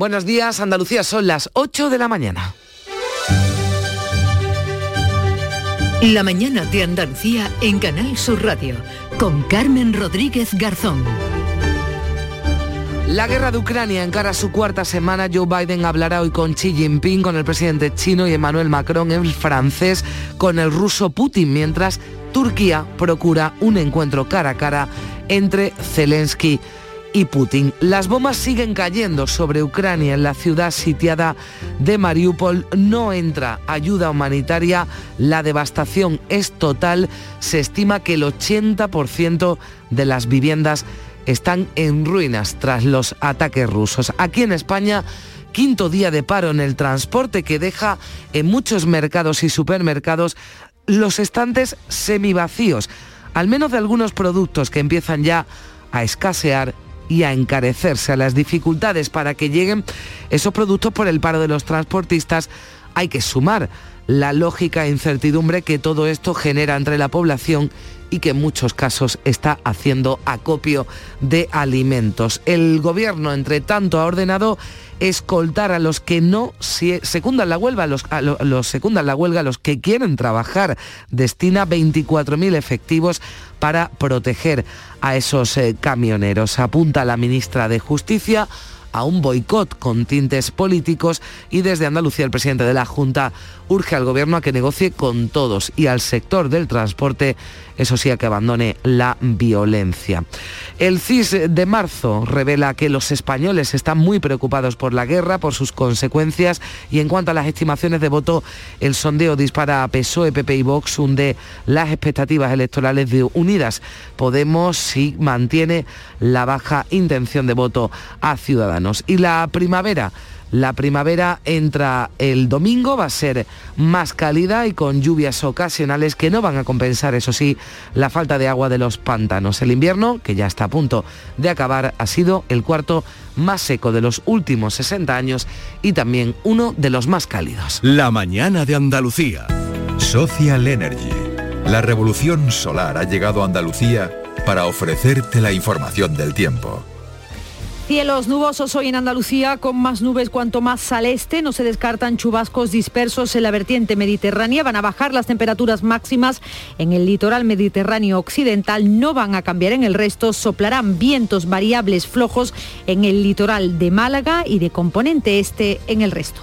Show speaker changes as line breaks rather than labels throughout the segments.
Buenos días, Andalucía, son las 8 de la mañana.
La mañana de Andalucía en Canal Sur Radio con Carmen Rodríguez Garzón.
La guerra de Ucrania encara su cuarta semana. Joe Biden hablará hoy con Xi Jinping, con el presidente chino y Emmanuel Macron, el francés, con el ruso Putin, mientras Turquía procura un encuentro cara a cara entre Zelensky y Putin. Las bombas siguen cayendo sobre Ucrania en la ciudad sitiada de Mariupol. No entra ayuda humanitaria. La devastación es total. Se estima que el 80% de las viviendas están en ruinas tras los ataques rusos. Aquí en España quinto día de paro en el transporte que deja en muchos mercados y supermercados los estantes semivacíos, al menos de algunos productos que empiezan ya a escasear y a encarecerse a las dificultades para que lleguen esos productos por el paro de los transportistas, hay que sumar la lógica e incertidumbre que todo esto genera entre la población y que en muchos casos está haciendo acopio de alimentos. El gobierno, entre tanto, ha ordenado escoltar a los que no secundan la huelga, los, los secundan la huelga, a los que quieren trabajar. Destina 24.000 efectivos para proteger a esos eh, camioneros. Apunta la ministra de Justicia a un boicot con tintes políticos y desde Andalucía el presidente de la Junta urge al gobierno a que negocie con todos y al sector del transporte, eso sí, a que abandone la violencia. El CIS de marzo revela que los españoles están muy preocupados por la guerra, por sus consecuencias y en cuanto a las estimaciones de voto, el sondeo dispara a PSOE, PP y Vox, hunde las expectativas electorales de Unidas. Podemos si mantiene la baja intención de voto a Ciudadanos. Y la primavera la primavera entra el domingo, va a ser más cálida y con lluvias ocasionales que no van a compensar, eso sí, la falta de agua de los pantanos. El invierno, que ya está a punto de acabar, ha sido el cuarto más seco de los últimos 60 años y también uno de los más cálidos.
La mañana de Andalucía. Social Energy. La revolución solar ha llegado a Andalucía para ofrecerte la información del tiempo.
Cielos nubosos hoy en Andalucía con más nubes cuanto más al este. No se descartan chubascos dispersos en la vertiente mediterránea. Van a bajar las temperaturas máximas en el litoral mediterráneo occidental. No van a cambiar en el resto. Soplarán vientos variables flojos en el litoral de Málaga y de componente este en el resto.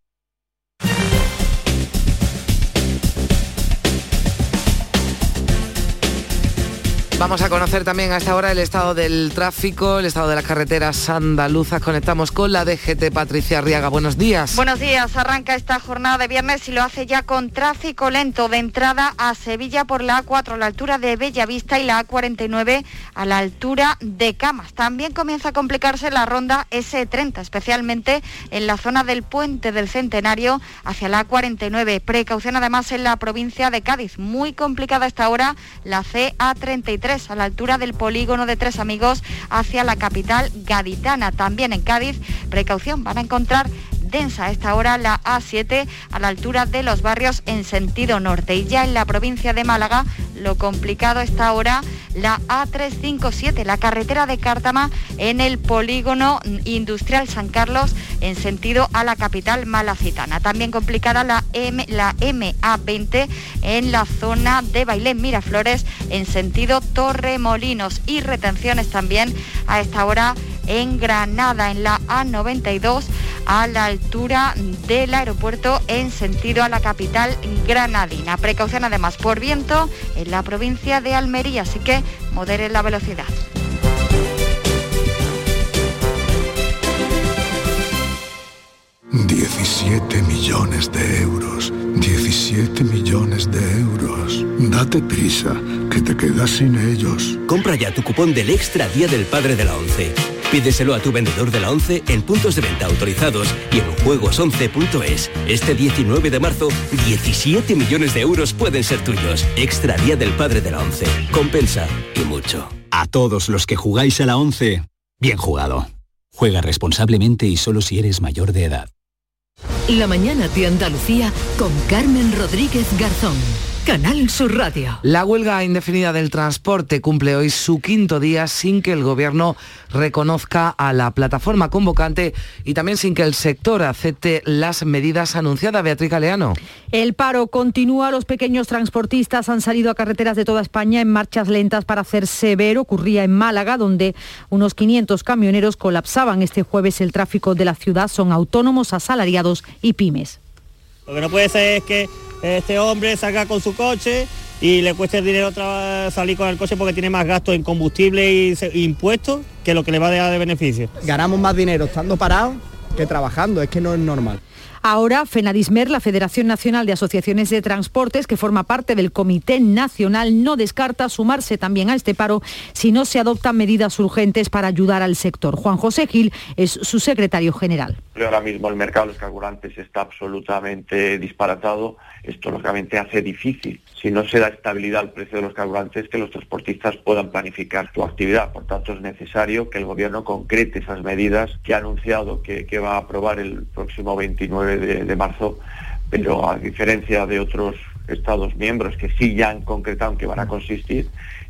Vamos a conocer también a esta hora el estado del tráfico, el estado de las carreteras andaluzas. Conectamos con la DGT Patricia Arriaga. Buenos días.
Buenos días. Arranca esta jornada de viernes y lo hace ya con tráfico lento de entrada a Sevilla por la A4 a la altura de Bellavista y la A49 a la altura de Camas. También comienza a complicarse la ronda S30, especialmente en la zona del puente del Centenario hacia la A49. Precaución además en la provincia de Cádiz. Muy complicada esta hora la CA33 a la altura del polígono de Tres Amigos hacia la capital gaditana. También en Cádiz, precaución, van a encontrar densa esta hora la A7 a la altura de los barrios en sentido norte. Y ya en la provincia de Málaga, lo complicado está ahora la A357, la carretera de Cártama en el polígono industrial San Carlos en sentido a la capital malacitana. También complicada la, M, la MA20 en la zona de Bailén Miraflores en sentido Torremolinos y retenciones también a esta hora en Granada, en la A92, a la altura del aeropuerto en sentido a la capital granadina. Precaución además por viento en la provincia de Almería, así que moderen la velocidad.
17 millones de euros. 17 millones de euros. Date prisa, que te quedas sin ellos.
Compra ya tu cupón del Extra Día del Padre de la ONCE. Pídeselo a tu vendedor de la ONCE en puntos de venta autorizados y en juegos11.es. Este 19 de marzo, 17 millones de euros pueden ser tuyos. Extra Día del Padre de la ONCE. Compensa y mucho.
A todos los que jugáis a la 11, bien jugado. Juega responsablemente y solo si eres mayor de edad.
La mañana de Andalucía con Carmen Rodríguez Garzón. Canal Sur Radio.
La huelga indefinida del transporte cumple hoy su quinto día sin que el gobierno reconozca a la plataforma convocante y también sin que el sector acepte las medidas anunciadas. Beatriz Galeano.
El paro continúa. Los pequeños transportistas han salido a carreteras de toda España en marchas lentas para hacer severo. Ocurría en Málaga, donde unos 500 camioneros colapsaban este jueves el tráfico de la ciudad. Son autónomos, asalariados y pymes.
Lo que no puede ser es que este hombre salga con su coche y le cueste dinero salir con el coche porque tiene más gasto en combustible e impuestos que lo que le va a dar de beneficio.
Ganamos más dinero estando parados que trabajando, es que no es normal.
Ahora, FENADISMER, la Federación Nacional de Asociaciones de Transportes, que forma parte del Comité Nacional, no descarta sumarse también a este paro si no se adoptan medidas urgentes para ayudar al sector. Juan José Gil es su secretario general.
Ahora mismo el mercado de los carburantes está absolutamente disparatado. Esto lógicamente hace difícil, si no se da estabilidad al precio de los carburantes, que los transportistas puedan planificar su actividad. Por tanto, es necesario que el Gobierno concrete esas medidas que ha anunciado que, va a aprobar el próximo 29 de, marzo, pero a diferencia de otros Estados miembros que sí ya han concretado que van a consistir,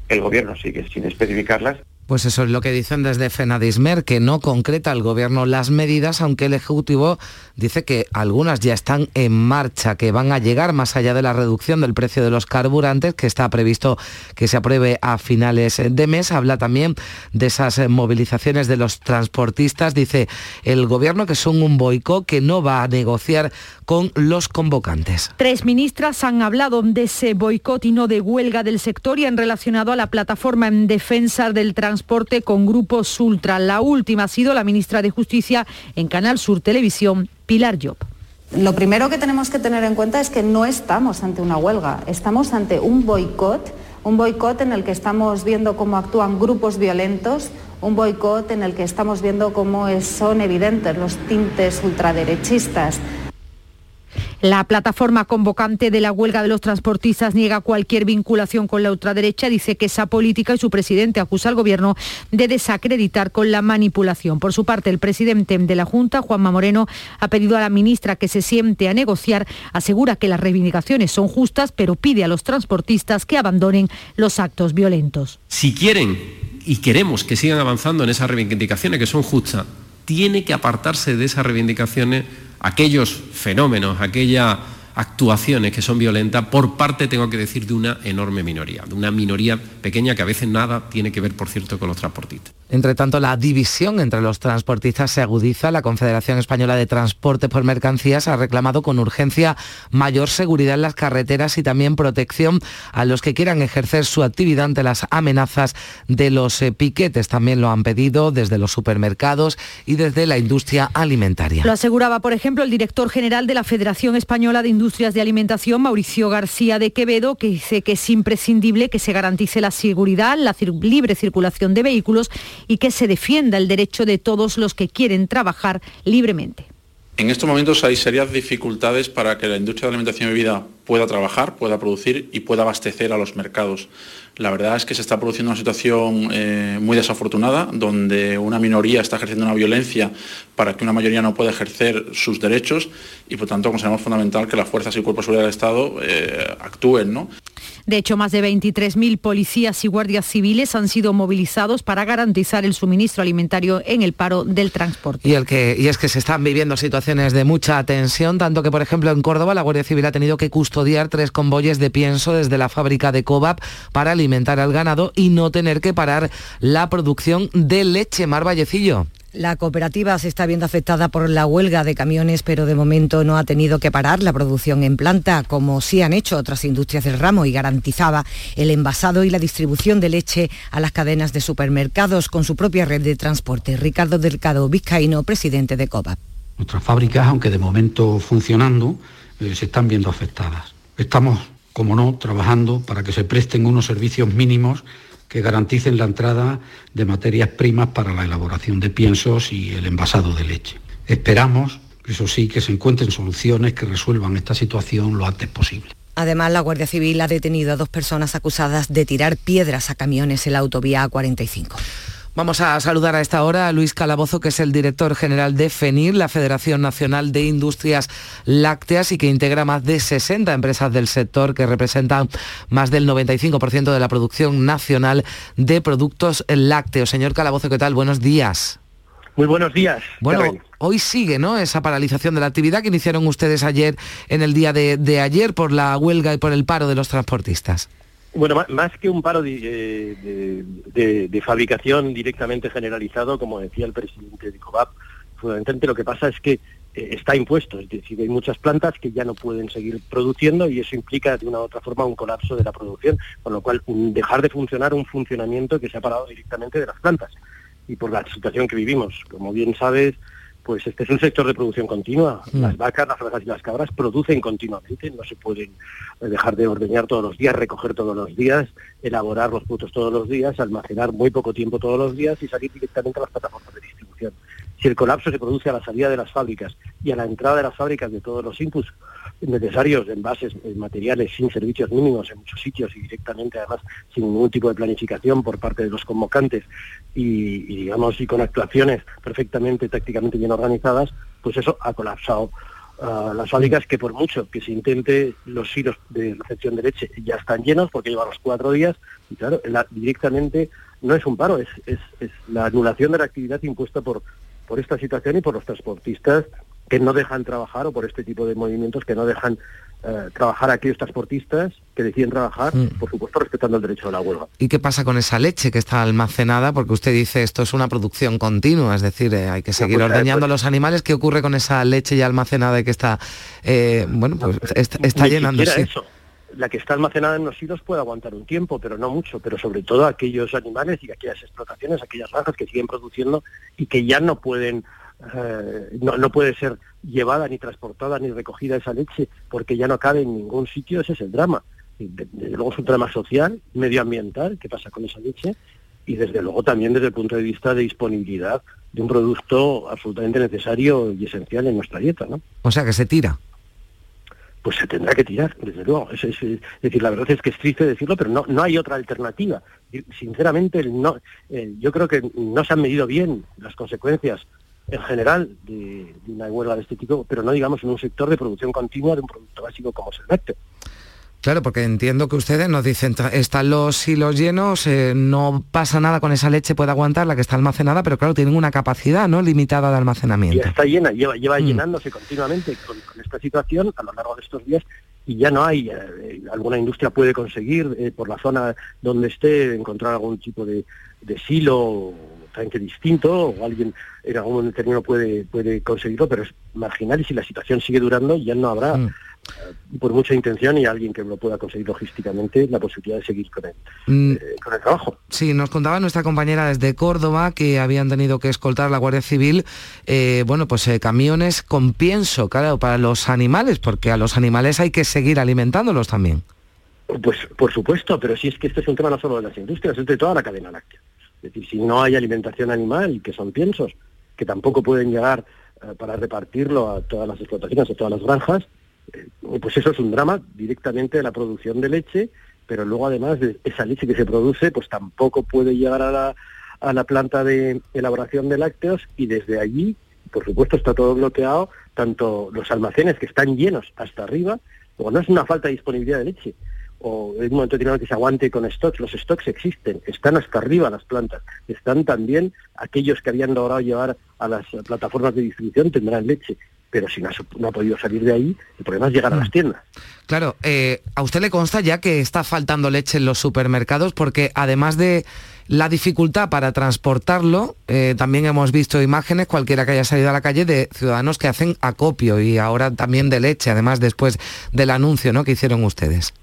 el Gobierno sigue sin especificarlas
pues eso es lo que dicen desde FENADISMER, que no concreta el Gobierno las medidas, aunque el Ejecutivo dice que algunas ya están en marcha, que van a llegar más allá de la reducción del precio de los carburantes, que está previsto que se apruebe a finales de mes. Habla también de esas movilizaciones de los transportistas. Dice el Gobierno que son un boicot, que no va a negociar con los convocantes.
Tres ministras han hablado de ese boicot y no de huelga del sector y han relacionado a la plataforma en defensa del transporte con grupos ultra. La última ha sido la ministra de Justicia en Canal Sur Televisión, Pilar Job.
Lo primero que tenemos que tener en cuenta es que no estamos ante una huelga, estamos ante un boicot, un boicot en el que estamos viendo cómo actúan grupos violentos, un boicot en el que estamos viendo cómo son evidentes los tintes ultraderechistas.
La plataforma convocante de la huelga de los transportistas niega cualquier vinculación con la ultraderecha, dice que esa política y su presidente acusa al gobierno de desacreditar con la manipulación. Por su parte, el presidente de la Junta, Juanma Moreno, ha pedido a la ministra que se siente a negociar, asegura que las reivindicaciones son justas, pero pide a los transportistas que abandonen los actos violentos.
Si quieren y queremos que sigan avanzando en esas reivindicaciones que son justas, tiene que apartarse de esas reivindicaciones aquellos fenómenos, aquellas actuaciones que son violentas por parte, tengo que decir, de una enorme minoría, de una minoría pequeña que a veces nada tiene que ver, por cierto, con los transportistas.
Entre tanto, la división entre los transportistas se agudiza. La Confederación Española de Transporte por Mercancías ha reclamado con urgencia mayor seguridad en las carreteras y también protección a los que quieran ejercer su actividad ante las amenazas de los eh, piquetes. También lo han pedido desde los supermercados y desde la industria alimentaria.
Lo aseguraba, por ejemplo, el director general de la Federación Española de Industrias de Alimentación, Mauricio García de Quevedo, que dice que es imprescindible que se garantice la seguridad, la libre circulación de vehículos y que se defienda el derecho de todos los que quieren trabajar libremente.
En estos momentos hay serias dificultades para que la industria de alimentación y bebida pueda trabajar, pueda producir y pueda abastecer a los mercados. La verdad es que se está produciendo una situación eh, muy desafortunada, donde una minoría está ejerciendo una violencia para que una mayoría no pueda ejercer sus derechos y por tanto consideramos fundamental que las fuerzas y cuerpos de seguridad del Estado eh, actúen. ¿no?
De hecho, más de 23.000 policías y guardias civiles han sido movilizados para garantizar el suministro alimentario en el paro del transporte.
Y, el que, y es que se están viviendo situaciones de mucha tensión, tanto que, por ejemplo, en Córdoba la Guardia Civil ha tenido que custodiar tres convoyes de pienso desde la fábrica de Cobap para alimentar al ganado y no tener que parar la producción de leche. Mar Vallecillo.
La cooperativa se está viendo afectada por la huelga de camiones, pero de momento no ha tenido que parar la producción en planta, como sí han hecho otras industrias del ramo, y garantizaba el envasado y la distribución de leche a las cadenas de supermercados con su propia red de transporte. Ricardo Delcado Vizcaíno, presidente de COPA.
Nuestras fábricas, aunque de momento funcionando, eh, se están viendo afectadas. Estamos, como no, trabajando para que se presten unos servicios mínimos que garanticen la entrada de materias primas para la elaboración de piensos y el envasado de leche. Esperamos, eso sí, que se encuentren soluciones que resuelvan esta situación lo antes posible.
Además, la Guardia Civil ha detenido a dos personas acusadas de tirar piedras a camiones en la autovía A45.
Vamos a saludar a esta hora a Luis Calabozo, que es el director general de FENIR, la Federación Nacional de Industrias Lácteas, y que integra más de 60 empresas del sector que representan más del 95% de la producción nacional de productos lácteos. Señor Calabozo, ¿qué tal? Buenos días.
Muy buenos días.
Bueno, hoy sigue ¿no? esa paralización de la actividad que iniciaron ustedes ayer en el día de, de ayer por la huelga y por el paro de los transportistas.
Bueno, más que un paro de, de, fabricación directamente generalizado, como decía el presidente de COVAP, fundamentalmente lo que pasa es que eh, está impuesto, es decir, hay muchas plantas que ya no pueden seguir produciendo y eso implica de una u otra forma un colapso de la producción, con lo cual dejar de funcionar un funcionamiento que se ha parado directamente de las plantas. Y por la situación que vivimos, como bien sabes, pues este es un sector de producción continua. Mm. Las vacas, las vacas y las cabras producen continuamente, no se pueden eh, dejar de ordeñar todos los días, recoger todos los días, elaborar los frutos todos los días, almacenar muy poco tiempo todos los días y salir directamente a las plataformas de distribución. Si el colapso se produce a la salida de las fábricas y a la entrada de las fábricas de todos los inputs necesarios, envases, materiales sin servicios mínimos en muchos sitios y directamente además sin ningún tipo de planificación por parte de los convocantes y, digamos y con actuaciones perfectamente tácticamente bien organizadas, pues eso ha colapsado uh, las fábricas que por mucho que se intente los hilos de recepción de leche ya están llenos porque llevan los cuatro días y claro, directamente no es un paro, es, es, es la anulación de la actividad impuesta por, por esta situación y por los transportistas que no dejan trabajar o por este tipo de movimientos que no dejan eh, trabajar a aquellos transportistas que deciden trabajar, mm. por supuesto respetando el derecho a la huelga.
¿Y qué pasa con esa leche que está almacenada? Porque usted dice esto es una producción continua, es decir, eh, hay que seguir pues, ordeñando pues los animales. ¿Qué ocurre con esa leche ya almacenada y que está, eh, bueno, pues está, está llenándose?
Eso. La que está almacenada en los hilos puede aguantar un tiempo, pero no mucho, pero sobre todo aquellos animales y aquellas explotaciones, aquellas granjas que siguen produciendo y que ya no pueden eh, no, puede ser llevada ni transportada ni recogida esa leche porque ya no cabe en ningún sitio, ese es el drama. desde luego es un drama social, medioambiental, qué pasa con esa leche, y desde luego también desde el punto de vista de disponibilidad de un producto absolutamente necesario y esencial en nuestra dieta. ¿no?
O sea que se tira.
Pues se tendrá que tirar, desde luego. Es, decir, la verdad es que es triste decirlo, pero no, no hay otra alternativa. Sinceramente, no, yo creo que no se han medido bien las consecuencias en general de, una huelga de este tipo, pero no digamos en un sector de producción continua de un producto básico como es el lácteo.
Claro, porque entiendo que ustedes nos dicen, están los hilos llenos, eh, no pasa nada con esa leche, puede aguantar la que está almacenada, pero claro, tienen una capacidad ¿no? limitada de almacenamiento.
Ya está llena, lleva, lleva mm. llenándose continuamente con, esta situación a lo largo de estos días y ya no hay, eh, alguna industria puede conseguir eh, por la zona donde esté encontrar algún tipo de, de silo totalmente distinto o alguien en algún determinado puede, puede conseguirlo, pero es marginal y si la situación sigue durando ya no habrá, mm. Eh, por mucha intención y alguien que lo pueda conseguir logísticamente, la posibilidad de seguir con el, mm. eh, con el trabajo.
Sí, nos contaba nuestra compañera desde Córdoba que habían tenido que escoltar la Guardia Civil, eh, bueno, pues camiones con pienso, claro, para los animales, porque a los animales hay que seguir alimentándolos también.
Pues por supuesto, pero si es que este es un tema no solo de las industrias, es de toda la cadena láctea. Es decir, si no hay alimentación animal, que son piensos, que tampoco pueden llegar eh, para repartirlo a todas las explotaciones, a todas las granjas, eh, pues eso es un drama directamente de la producción de leche, pero luego además de esa leche que se produce, pues tampoco puede llegar a la, planta de elaboración de lácteos y desde allí, por supuesto, está todo bloqueado, tanto los almacenes que están llenos hasta arriba, o no es una falta de disponibilidad de leche, o en un momento que se aguante con stocks. Los stocks existen, están hasta arriba las plantas. Están también aquellos que habían logrado llevar a las plataformas de distribución tendrán leche. Pero si no, ha podido salir de ahí, el problema es llegar a las mm. tiendas.
Claro, eh, a usted le consta ya que está faltando leche en los supermercados porque además de la dificultad para transportarlo, eh, también hemos visto imágenes, cualquiera que haya salido a la calle, de ciudadanos que hacen acopio y ahora también de leche, además después del anuncio ¿no? que hicieron ustedes.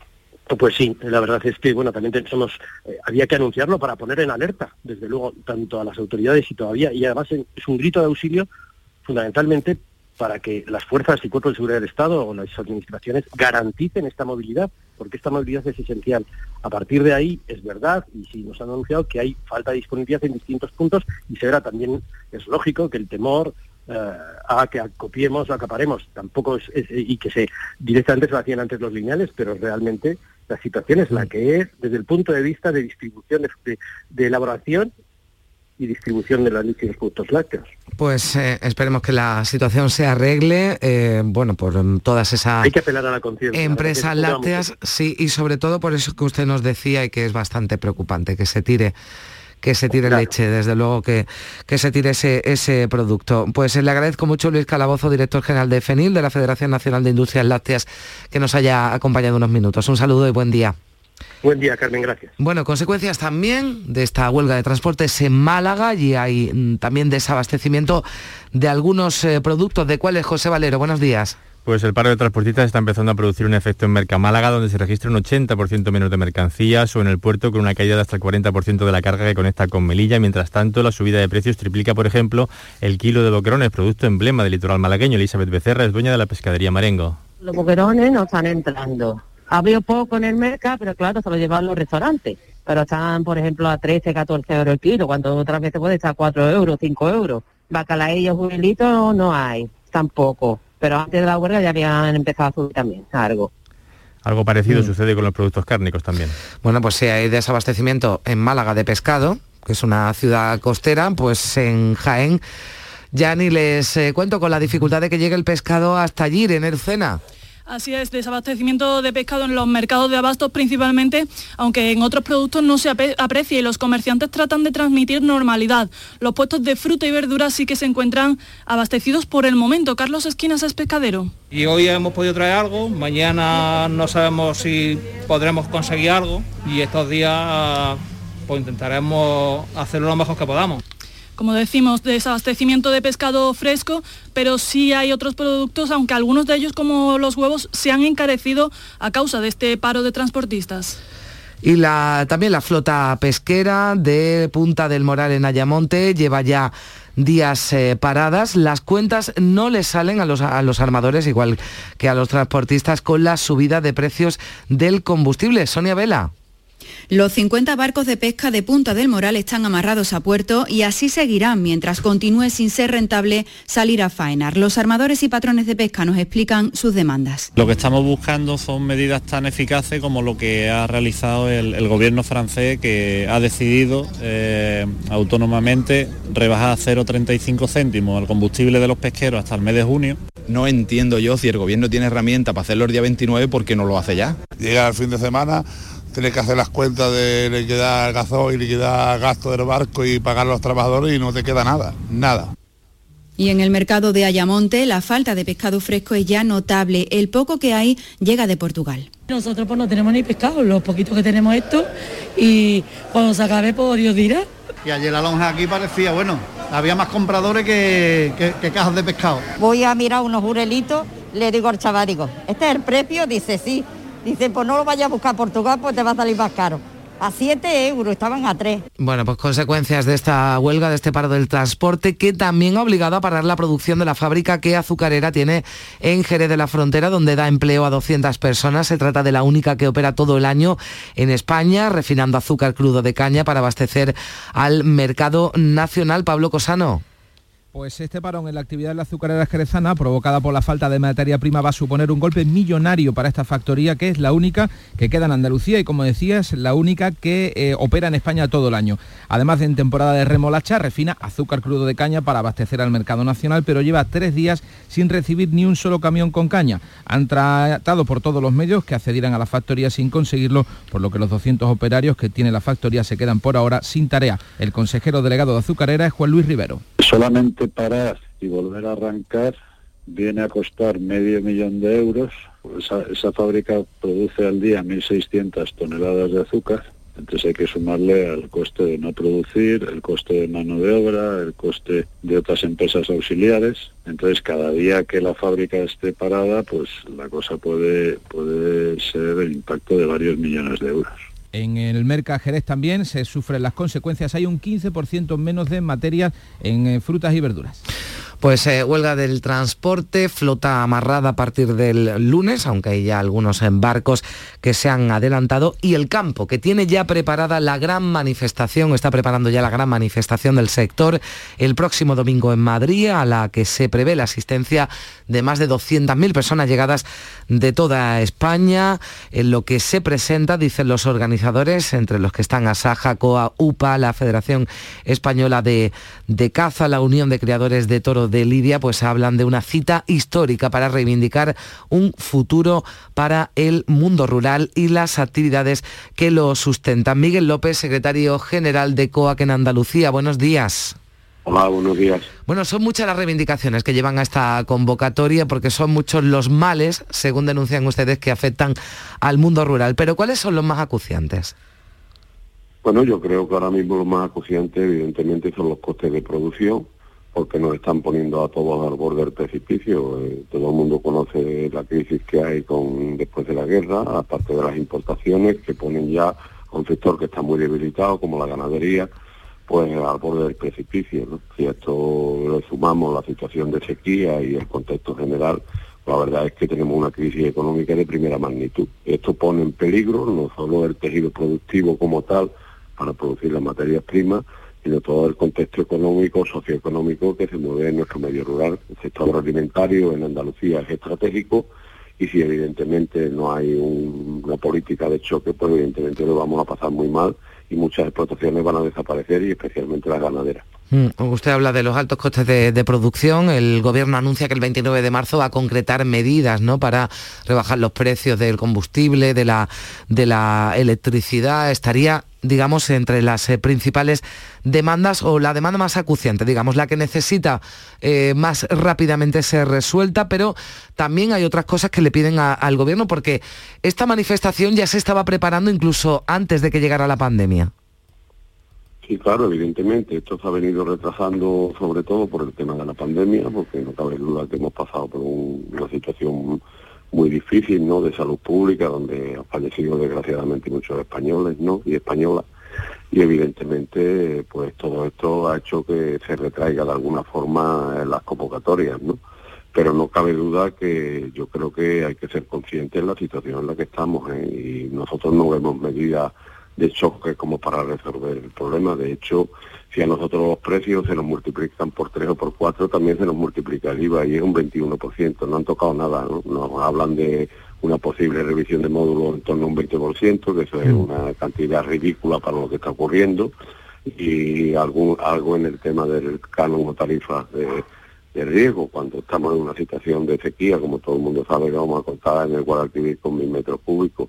Pues sí, la verdad es que bueno también pensamos eh, había que anunciarlo para poner en alerta, desde luego, tanto a las autoridades y todavía, y además es un grito de auxilio fundamentalmente para que las fuerzas y cuerpos de seguridad del Estado o las administraciones garanticen esta movilidad, porque esta movilidad es esencial. A partir de ahí es verdad, y sí nos han anunciado que hay falta de disponibilidad en distintos puntos, y se verá también, es lógico que el temor a que copiemos o acaparemos. Tampoco es, y que se directamente se lo hacían antes los lineales, pero realmente la situación es la que es desde el punto de vista de distribución, de, elaboración y distribución de la leche y los productos lácteos.
Pues eh, esperemos que la situación se arregle, eh, bueno, por todas esas
Hay que apelar a la
empresas lácteas, sí, y sobre todo por eso que usted nos decía y que es bastante preocupante, que se tire que se tire leche, desde luego que, que se tire ese, ese producto. Pues le agradezco mucho Luis Calabozo, director general de FENIL, de la Federación Nacional de Industrias Lácteas, que nos haya acompañado unos minutos. Un saludo y buen día.
Buen día, Carmen, gracias.
Bueno, consecuencias también de esta huelga de transportes en Málaga y hay mm, también desabastecimiento de algunos eh, productos. ¿De cuáles, José Valero? Buenos días.
Pues el paro de transportistas está empezando a producir un efecto en Mercamálaga, donde se registra un 80% menos de mercancías, o en el puerto con una caída de hasta el 40% de la carga que conecta con Melilla. Mientras tanto, la subida de precios triplica, por ejemplo, el kilo de boquerones, producto emblema del litoral malagueño. Elizabeth Becerra es dueña de la pescadería Marengo.
Los boquerones no están entrando. Abrió poco en el mercado, pero claro, se lo llevan los restaurantes. Pero están, por ejemplo, a 13, 14 euros el kilo, cuando otras veces puede estar a 4 euros, 5 euros. Bacalaillos, juguelitos no hay, tampoco pero antes de la huelga ya habían empezado a subir también algo.
Algo parecido mm. sucede con los productos cárnicos también.
Bueno, pues si hay desabastecimiento en Málaga de pescado, que es una ciudad costera, pues en Jaén ya ni les eh, cuento con la dificultad de que llegue el pescado hasta allí, en Ercena.
Así es, desabastecimiento de pescado en los mercados de abastos principalmente, aunque en otros productos no se aprecia y los comerciantes tratan de transmitir normalidad. Los puestos de fruta y verdura sí que se encuentran abastecidos por el momento. Carlos Esquinas es pescadero.
Y hoy hemos podido traer algo, mañana no sabemos si podremos conseguir algo y estos días pues intentaremos hacerlo lo mejor que podamos
como decimos, desabastecimiento de pescado fresco, pero sí hay otros productos, aunque algunos de ellos, como los huevos, se han encarecido a causa de este paro de transportistas.
Y también la flota pesquera de Punta del Moral en Ayamonte lleva ya días eh, paradas. Las cuentas no les salen a los armadores, igual que a los transportistas, con la subida de precios del combustible. Sonia Vela.
Los 50 barcos de pesca de Punta del Moral están amarrados a puerto y así seguirán mientras continúe sin ser rentable salir a faenar. Los armadores y patrones de pesca nos explican sus demandas.
Lo que estamos buscando son medidas tan eficaces como lo que ha realizado el, gobierno francés que ha decidido eh, autónomamente rebajar a 0,35 céntimos el combustible de los pesqueros hasta el mes de junio.
No entiendo yo si el gobierno tiene herramienta para hacerlo el día 29, ¿por qué no lo hace ya?
Llega el fin de semana, Tienes que hacer las cuentas de liquidar gasoil, liquidar gasto del barco y pagar a los trabajadores y no te queda nada, nada.
Y en el mercado de Ayamonte la falta de pescado fresco es ya notable. El poco que hay llega de Portugal.
Nosotros pues no tenemos ni pescado, los poquitos que tenemos esto y cuando se acabe pues Dios dirá.
Y ayer la lonja aquí parecía, bueno, había más compradores que, que, cajas de pescado.
Voy a mirar unos jurelitos, le digo al chaval, digo, ¿este es el precio? Dice, sí. Dice, pues no lo vayas a buscar a Portugal, pues te va a salir más caro. A 7 euros, estaban a 3.
Bueno, pues consecuencias de esta huelga, de este paro del transporte, que también ha obligado a parar la producción de la fábrica que Azucarera tiene en Jerez de la Frontera, donde da empleo a 200 personas. Se trata de la única que opera todo el año en España, refinando azúcar crudo de caña para abastecer al mercado nacional. Pablo Cosano.
Pues este parón en la actividad de la azucarera jerezana, provocada por la falta de materia prima, va a suponer un golpe millonario para esta factoría, que es la única que queda en Andalucía y, como decías, la única que eh, opera en España todo el año. Además de en temporada de remolacha, refina azúcar crudo de caña para abastecer al mercado nacional, pero lleva tres días sin recibir ni un solo camión con caña. Han tratado por todos los medios que accedieran a la factoría sin conseguirlo, por lo que los 200 operarios que tiene la factoría se quedan por ahora sin tarea. El consejero delegado de azucarera es Juan Luis Rivero.
Solamente parar y volver a arrancar viene a costar medio millón de euros. Esa, fábrica produce al día 1.600 toneladas de azúcar. Entonces hay que sumarle al coste de no producir, el coste de mano de obra, el coste de otras empresas auxiliares. Entonces cada día que la fábrica esté parada, pues la cosa puede, puede ser el impacto de varios millones de euros.
En el Merca Jerez también se sufren las consecuencias. Hay un 15% menos de materia en eh, frutas y verduras.
Pues eh, huelga del transporte, flota amarrada a partir del lunes, aunque hay ya algunos barcos que se han adelantado, y el campo, que tiene ya preparada la gran manifestación, está preparando ya la gran manifestación del sector el próximo domingo en Madrid, a la que se prevé la asistencia de más de 200.000 personas llegadas de toda España. En lo que se presenta, dicen los organizadores, entre los que están Asaja, COA, UPA, la Federación Española de, de Caza, la Unión de Creadores de Toro de Lidia, pues hablan de una cita histórica para reivindicar un futuro para el mundo rural y las actividades que lo sustentan. Miguel López, secretario general de COAC en Andalucía. Buenos días.
Hola, buenos días.
Bueno, son muchas las reivindicaciones que llevan a esta convocatoria porque son muchos los males, según denuncian ustedes, que afectan al mundo rural. Pero ¿cuáles son los más acuciantes?
Bueno, yo creo que ahora mismo los más acuciantes evidentemente son los costes de producción, porque nos están poniendo a todos al borde del precipicio. Eh, todo el mundo conoce la crisis que hay con después de la guerra, aparte de las importaciones que ponen ya a un sector que está muy debilitado, como la ganadería, pues al borde del precipicio. Si esto le sumamos la situación de sequía y el contexto general, la verdad es que tenemos una crisis económica de primera magnitud. Esto pone en peligro no solo el tejido productivo como tal para producir las materias primas, sino todo el contexto económico, socioeconómico que se mueve en nuestro medio rural. El sector alimentario en Andalucía es estratégico y si evidentemente no hay una política de choque, pues evidentemente lo vamos a pasar muy mal y muchas explotaciones van a desaparecer y especialmente las ganaderas.
Mm, usted habla de los altos costes de, producción. El gobierno anuncia que el 29 de marzo va a concretar medidas ¿no? para rebajar los precios del combustible, de la, de la electricidad. Estaría, digamos, entre las eh, principales demandas o la demanda más acuciante, digamos, la que necesita eh, más rápidamente ser resuelta, pero también hay otras cosas que le piden al gobierno porque esta manifestación ya se estaba preparando incluso antes de que llegara la pandemia.
Sí, claro, evidentemente. Esto se ha venido retrasando sobre todo por el tema de la pandemia, porque no cabe duda que hemos pasado por una situación muy difícil, ¿no?, de salud pública, donde han fallecido desgraciadamente muchos españoles, ¿no?, y españolas. Y evidentemente, pues todo esto ha hecho que se retraiga de alguna forma las convocatorias, ¿no? Pero no cabe duda que yo creo que hay que ser conscientes de la situación en la que estamos ¿eh? y nosotros no vemos medidas de choque como para resolver el problema. De hecho, si a nosotros los precios se nos multiplican por tres o por cuatro, también se nos multiplica el IVA y es un 21%. No han tocado nada, ¿no? Nos hablan de una posible revisión de módulos en torno a un 20%, que eso es mm. una cantidad ridícula para lo que está ocurriendo, y algún, algo en el tema del canon o tarifa de, de riesgo, cuando estamos en una situación de sequía, como todo el mundo sabe que vamos a contar en el Guadalquivir con mil metros cúbicos,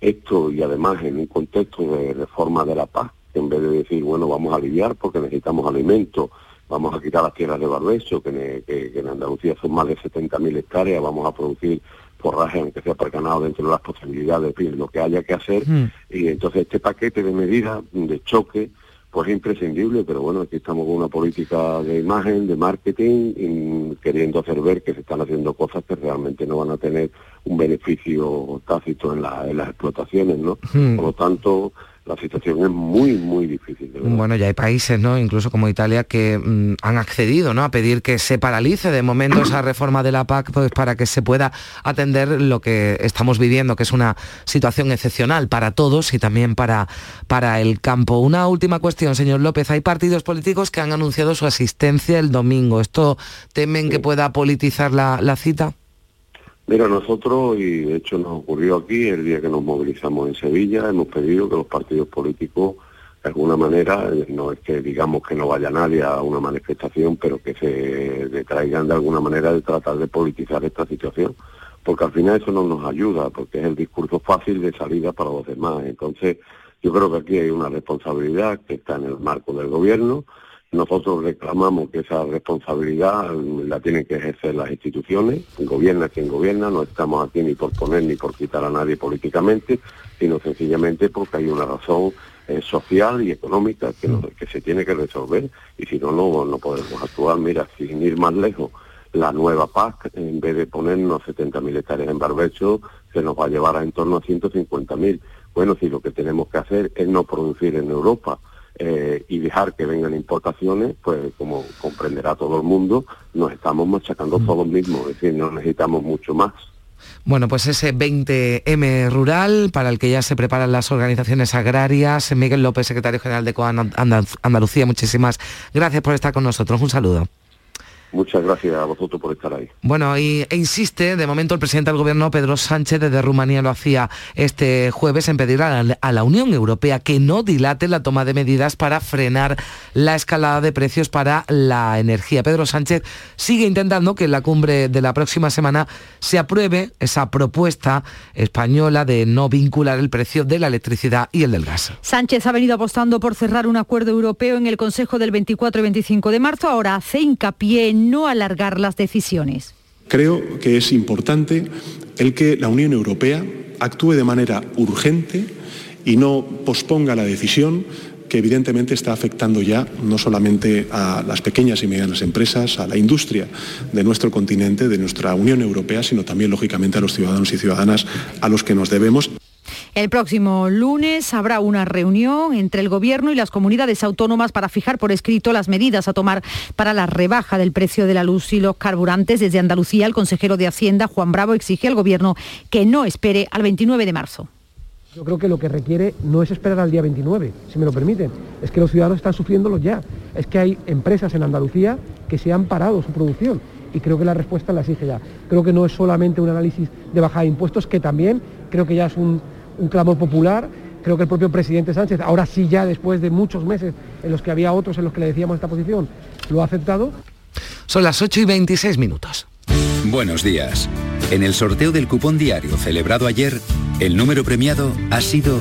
esto y además en un contexto de reforma de la paz, que en vez de decir, bueno, vamos a aliviar porque necesitamos alimentos, vamos a quitar las tierras de barbecho, que, en Andalucía son más de 70.000 hectáreas, vamos a producir forraje, aunque sea para ganado, dentro de las posibilidades, de lo que haya que hacer. Hmm. Y entonces este paquete de medidas de choque, pues es imprescindible, pero bueno, aquí estamos con una política de imagen, de marketing, y queriendo hacer ver que se están haciendo cosas que realmente no van a tener un beneficio tácito en, en las explotaciones, ¿no? Hmm. Por lo tanto, la situación es muy, muy difícil.
bueno, ya hay países, ¿no? incluso como Italia, que mm, han accedido ¿no? a pedir que se paralice de momento esa reforma de la PAC pues, para que se pueda atender lo que estamos viviendo, que es una situación excepcional para todos y también para, para el campo. Una última cuestión, señor López. Hay partidos políticos que han anunciado su asistencia el domingo. ¿Esto temen que pueda politizar la, la cita?
Mira, nosotros, y de hecho nos ocurrió aquí el día que nos movilizamos en Sevilla, hemos pedido que los partidos políticos, de alguna manera, eh, no es que digamos que no vaya nadie a una manifestación, pero que se detraigan de alguna manera de tratar de politizar esta situación, porque al final eso no nos ayuda, porque es el discurso fácil de salida para los demás. Entonces, yo creo que aquí hay una responsabilidad que está en el marco del gobierno, nosotros reclamamos que esa responsabilidad la tienen que ejercer las instituciones, gobierna quien gobierna, no estamos aquí ni por poner ni por quitar a nadie políticamente, sino sencillamente porque hay una razón eh, social y económica que, que se tiene que resolver y si no, no, no podemos actuar. Mira, sin ir más lejos, la nueva PAC, en vez de ponernos 70.000 hectáreas en barbecho, se nos va a llevar a en torno a 150.000. Bueno, si lo que tenemos que hacer es no producir en Europa, eh, y dejar que vengan importaciones, pues como comprenderá todo el mundo, nos estamos machacando todos mismos, es decir, no necesitamos mucho más.
Bueno, pues ese 20M rural para el que ya se preparan las organizaciones agrarias. Miguel López, secretario general de COAN Andalucía, muchísimas gracias por estar con nosotros. Un saludo.
Muchas gracias a vosotros por estar ahí.
Bueno, y, e insiste, de momento el presidente del gobierno, Pedro Sánchez, desde Rumanía lo hacía este jueves, en pedir a la, a la, Unión Europea que no dilate la toma de medidas para frenar la escalada de precios para la energía. Pedro Sánchez sigue intentando que en la cumbre de la próxima semana se apruebe esa propuesta española de no vincular el precio de la electricidad y el del gas.
Sánchez ha venido apostando por cerrar un acuerdo europeo en el Consejo del 24 y 25 de marzo. Ahora hace hincapié en no alargar las decisiones.
Creo que es importante el que la Unión Europea actúe de manera urgente y no posponga la decisión que evidentemente está afectando ya no solamente a las pequeñas y medianas empresas, a la industria de nuestro continente, de nuestra Unión Europea, sino también, lógicamente, a los ciudadanos y ciudadanas a los que nos debemos.
El próximo lunes habrá una reunión entre el Gobierno y las comunidades autónomas para fijar por escrito las medidas a tomar para la rebaja del precio de la luz y los carburantes. Desde Andalucía, el consejero de Hacienda, Juan Bravo, exige al Gobierno que no espere al 29 de marzo.
Yo creo que lo que requiere no es esperar al día 29, si me lo permiten. Es que los ciudadanos están sufriéndolo ya. Es que hay empresas en Andalucía que se han parado su producción y creo que la respuesta la exige ya. Creo que no es solamente un análisis de bajada de impuestos, que también creo que ya es un, un clamor popular. Creo que el propio presidente Sánchez, ahora sí ya después de muchos meses en los que había otros en los que le decíamos esta posición, lo ha aceptado.
Son las 8 y 26 minutos.
Buenos días. En el sorteo del cupón diario celebrado ayer, el número premiado ha sido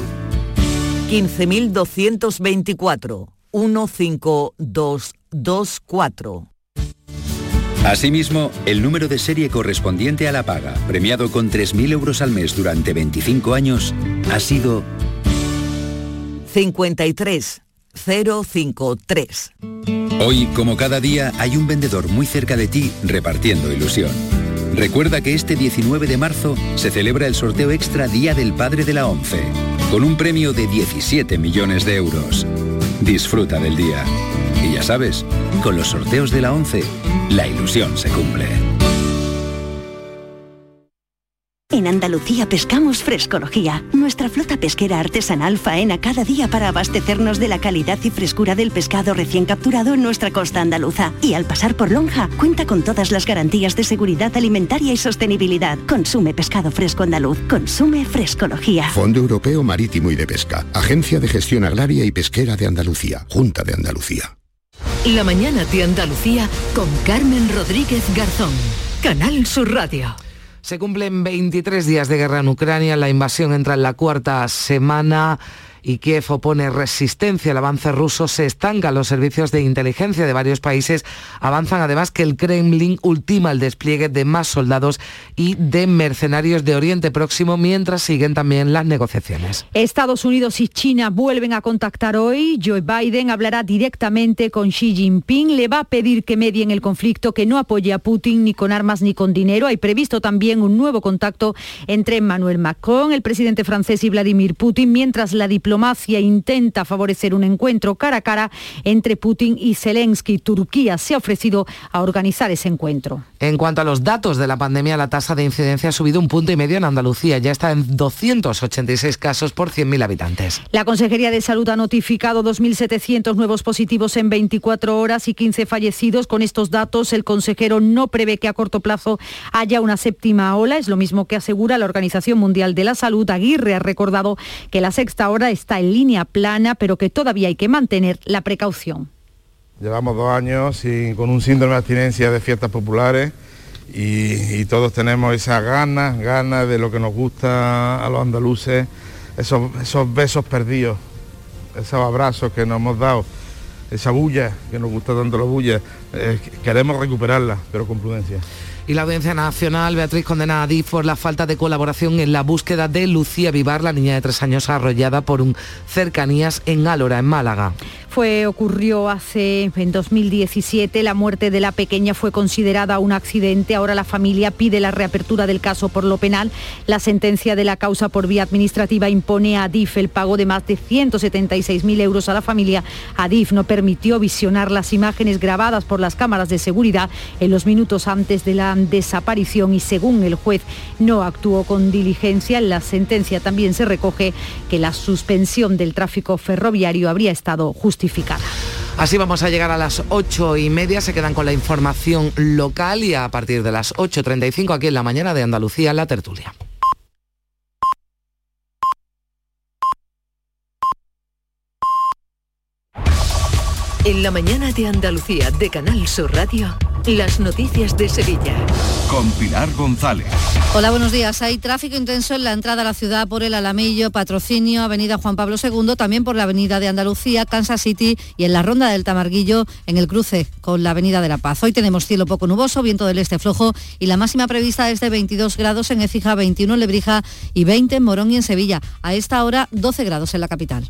15.224 15224.
Asimismo, el número de serie correspondiente a la paga, premiado con 3.000 euros al mes durante 25 años, ha sido
53053.
Hoy, como cada día, hay un vendedor muy cerca de ti repartiendo ilusión. Recuerda que este 19 de marzo se celebra el sorteo extra Día del Padre de la ONCE, con un premio de 17 millones de euros. Disfruta del día. Sabes, con los sorteos de la 11, la ilusión se cumple.
En Andalucía pescamos frescología. Nuestra flota pesquera artesanal faena cada día para abastecernos de la calidad y frescura del pescado recién capturado en nuestra costa andaluza. Y al pasar por Lonja, cuenta con todas las garantías de seguridad alimentaria y sostenibilidad. Consume pescado fresco andaluz. Consume frescología.
Fondo Europeo Marítimo y de Pesca. Agencia de Gestión Agraria y Pesquera de Andalucía. Junta de Andalucía.
La mañana de Andalucía con Carmen Rodríguez Garzón. Canal Sur Radio.
Se cumplen 23 días de guerra en Ucrania, la invasión entra en la cuarta semana y Kiev opone resistencia al avance ruso, se estancan los servicios de inteligencia de varios países, avanzan además que el Kremlin ultima el despliegue de más soldados y de mercenarios de Oriente Próximo, mientras siguen también las negociaciones.
Estados Unidos y China vuelven a contactar hoy. Joe Biden hablará directamente con Xi Jinping, le va a pedir que medien el conflicto, que no apoye a Putin ni con armas ni con dinero. Hay previsto también un nuevo contacto entre Emmanuel Macron, el presidente francés y Vladimir Putin, mientras la diplomacia diplomacia intenta favorecer un encuentro cara a cara entre Putin y Zelensky. Turquía se ha ofrecido a organizar ese encuentro.
En cuanto a los datos de la pandemia, la tasa de incidencia ha subido un punto y medio en Andalucía. Ya está en 286 casos por 100.000 habitantes.
La Consejería de Salud ha notificado 2.700 nuevos positivos en 24 horas y 15 fallecidos. Con estos datos, el consejero no prevé que a corto plazo haya una séptima ola. Es lo mismo que asegura la Organización Mundial de la Salud. Aguirre ha recordado que la sexta hora está en línea plana, pero que todavía hay que mantener la precaución.
Llevamos dos años sin, con un síndrome de abstinencia de fiestas populares y, y, todos tenemos esas ganas, ganas de lo que nos gusta a los andaluces, esos, esos besos perdidos, esos abrazos que nos hemos dado, esa bulla que nos gusta tanto la bulla, eh, queremos recuperarla, pero con prudencia.
Y la Audiencia Nacional, Beatriz, condena a por la falta de colaboración en la búsqueda de Lucía Vivar, la niña de tres años arrollada por un cercanías en Álora, en Málaga.
Fue, ocurrió hace en 2017, la muerte de la pequeña fue considerada un accidente, ahora la familia pide la reapertura del caso por lo penal. La sentencia de la causa por vía administrativa impone a DIF el pago de más de 176.000 euros a la familia. ADIF no permitió visionar las imágenes grabadas por las cámaras de seguridad en los minutos antes de la desaparición y según el juez no actuó con diligencia. En la sentencia también se recoge que la suspensión del tráfico ferroviario habría estado justificada.
Así vamos a llegar a las ocho y media, se quedan con la información local y a partir de las 8.35 aquí en la mañana de Andalucía, la tertulia.
En la mañana de Andalucía de Canal Sur Radio. Las noticias de Sevilla.
Con Pilar González.
Hola, buenos días. Hay tráfico intenso en la entrada a la ciudad por el Alamillo, Patrocinio, Avenida Juan Pablo II, también por la Avenida de Andalucía, Kansas City y en la Ronda del Tamarguillo en el cruce con la Avenida de la Paz. Hoy tenemos cielo poco nuboso, viento del este flojo y la máxima prevista es de 22 grados en Écija, 21 en Lebrija y 20 en Morón y en Sevilla. A esta hora 12 grados en la capital.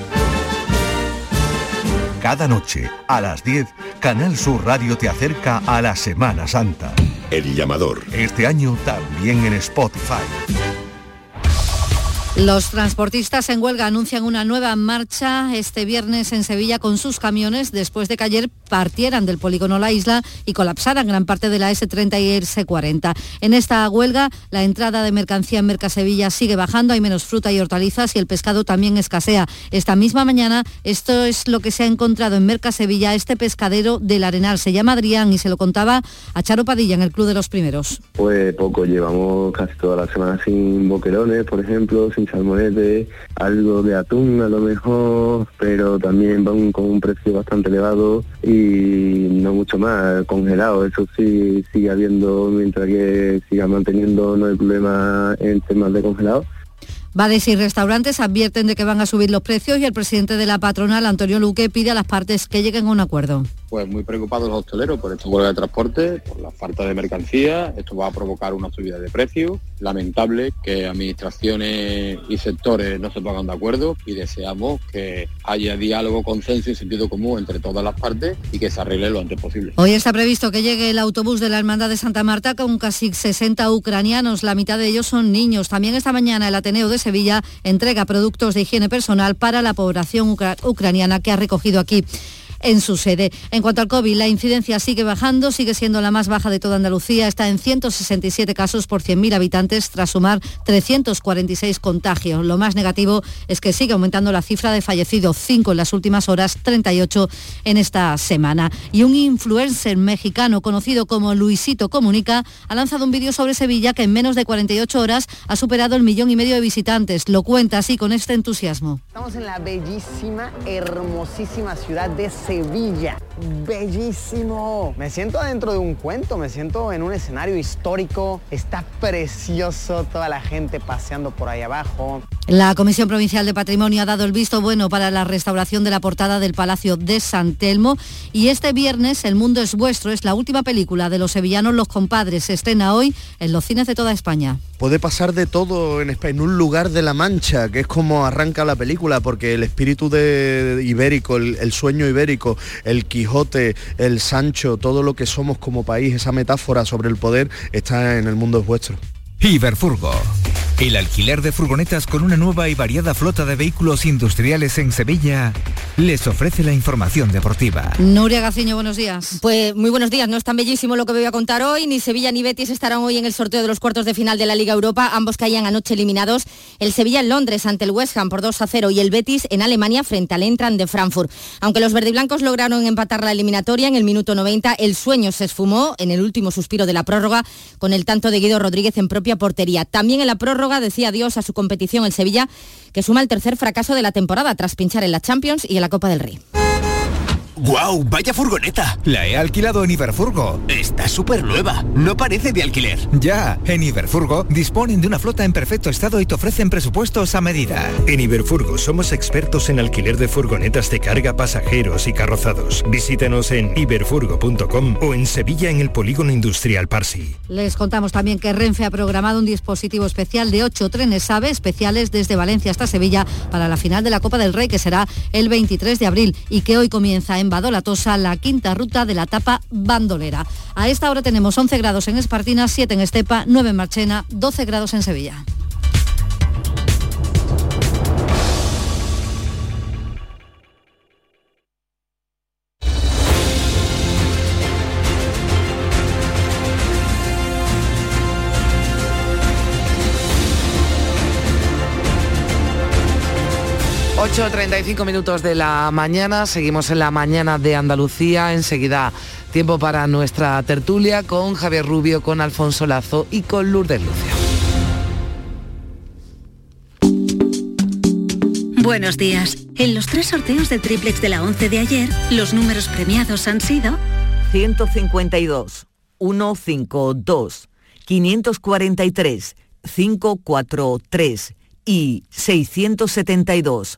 Cada noche, a las 10, Canal Sur Radio te acerca a la Semana Santa.
El llamador.
Este año también en Spotify.
Los transportistas en huelga anuncian una nueva marcha este viernes en Sevilla con sus camiones después de que ayer partieran del polígono La Isla y colapsaran gran parte de la S30 y S40. En esta huelga, la entrada de mercancía en Mercasevilla sigue bajando, hay menos fruta y hortalizas y el pescado también escasea. Esta misma mañana, esto es lo que se ha encontrado en Mercasevilla, este pescadero del Arenal. Se llama Adrián y se lo contaba a Charo Padilla en el Club de los Primeros.
Pues poco, llevamos casi toda la semana sin boquerones, por ejemplo, sin salmonete, algo de atún a lo mejor, pero también van con un precio bastante elevado y no mucho más congelado. Eso sí sigue habiendo mientras que siga manteniendo no hay problema en temas de congelado.
Bares y restaurantes advierten de que van a subir los precios y el presidente de la patronal, Antonio Luque, pide a las partes que lleguen a un acuerdo.
Pues muy preocupados los hosteleros por esta huelga de transporte, por la falta de mercancía. Esto va a provocar una subida de precios. Lamentable que administraciones y sectores no se pongan de acuerdo y deseamos que haya diálogo, consenso y sentido común entre todas las partes y que se arregle lo antes posible.
Hoy está previsto que llegue el autobús de la Hermandad de Santa Marta con casi 60 ucranianos. La mitad de ellos son niños. También esta mañana el Ateneo de Sevilla entrega productos de higiene personal para la población ucra ucraniana que ha recogido aquí en su sede. En cuanto al COVID, la incidencia sigue bajando, sigue siendo la más baja de toda Andalucía, está en 167 casos por 100.000 habitantes tras sumar 346 contagios. Lo más negativo es que sigue aumentando la cifra de fallecidos, 5 en las últimas horas, 38 en esta semana. Y un influencer mexicano conocido como Luisito Comunica ha lanzado un vídeo sobre Sevilla que en menos de 48 horas ha superado el millón y medio de visitantes. Lo cuenta así con este entusiasmo.
Estamos en la bellísima, hermosísima ciudad de Sevilla. Bellísimo. Me siento adentro de un cuento, me siento en un escenario histórico. Está precioso, toda la gente paseando por ahí abajo.
La Comisión Provincial de Patrimonio ha dado el visto bueno para la restauración de la portada del Palacio de San Telmo y este viernes El Mundo es Vuestro es la última película de los sevillanos Los Compadres. Se estrena hoy en los cines de toda España.
Puede pasar de todo en, España, en un lugar de la Mancha, que es como arranca la película, porque el espíritu de ibérico, el, el sueño ibérico, el Quijote, el Sancho, todo lo que somos como país, esa metáfora sobre el poder, está en El Mundo es Vuestro.
Iberfurgo.
El alquiler de furgonetas con una nueva y variada flota de vehículos industriales en Sevilla les ofrece la información deportiva.
Nuria Gaciño, buenos días.
Pues muy buenos días, no es tan bellísimo lo que voy a contar hoy, ni Sevilla ni Betis estarán hoy en el sorteo de los cuartos de final de la Liga Europa, ambos caían anoche eliminados, el Sevilla en Londres ante el West Ham por 2 a 0 y el Betis en Alemania frente al Entran de Frankfurt. Aunque los verdiblancos lograron empatar la eliminatoria en el minuto 90, el sueño se esfumó en el último suspiro de la prórroga con el tanto de Guido Rodríguez en propia portería. También en la prórroga decía adiós a su competición el Sevilla, que suma el tercer fracaso de la temporada tras pinchar en la Champions y en la Copa del Rey.
¡Guau! ¡Vaya furgoneta! La he alquilado en Iberfurgo. Está súper nueva. No parece de alquiler. Ya, en Iberfurgo disponen de una flota en perfecto estado y te ofrecen presupuestos a medida.
En Iberfurgo somos expertos en alquiler de furgonetas de carga, pasajeros y carrozados. Visítanos en iberfurgo.com o en Sevilla en el Polígono Industrial Parsi.
Les contamos también que Renfe ha programado un dispositivo especial de ocho trenes AVE especiales desde Valencia hasta Sevilla para la final de la Copa del Rey, que será el 23 de abril y que hoy comienza en Badolatosa la quinta ruta de la etapa bandolera. A esta hora tenemos 11 grados en Espartina, 7 en Estepa, 9 en Marchena, 12 grados en Sevilla.
...8.35 minutos de la mañana... ...seguimos en la mañana de Andalucía... ...enseguida tiempo para nuestra tertulia... ...con Javier Rubio, con Alfonso Lazo... ...y con Lourdes Lucio.
Buenos días. En los tres sorteos del triplex de la 11 de ayer... ...los números premiados han sido...
152, 152, 543, 543 y 672,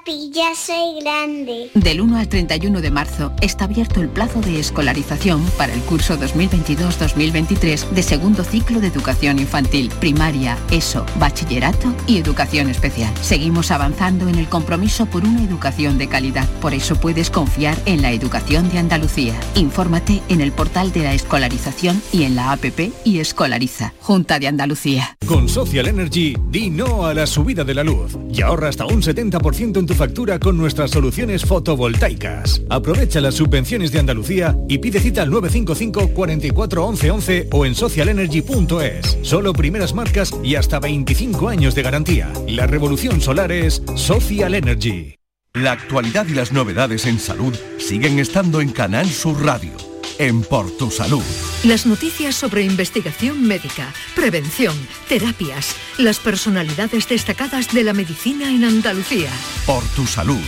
papi, ya soy grande.
Del 1 al 31 de marzo está abierto el plazo de escolarización para el curso 2022-2023 de segundo ciclo de educación infantil, primaria, ESO, bachillerato y educación especial. Seguimos avanzando en el compromiso por una educación de calidad. Por eso puedes confiar en la educación de Andalucía. Infórmate en el portal de la escolarización y en la APP y Escolariza, Junta de Andalucía.
Con Social Energy, di no a la subida de la luz y ahorra hasta un 70% en tu factura con nuestras soluciones fotovoltaicas. Aprovecha las subvenciones de Andalucía y pide cita al 955 44 11 11 o en socialenergy.es. Solo primeras marcas y hasta 25 años de garantía. La revolución solar es Social Energy.
La actualidad y las novedades en salud siguen estando en Canal Sur Radio en Por Tu Salud.
Las noticias sobre investigación médica, prevención, terapias, las personalidades destacadas de la medicina en Andalucía.
Por Tu Salud,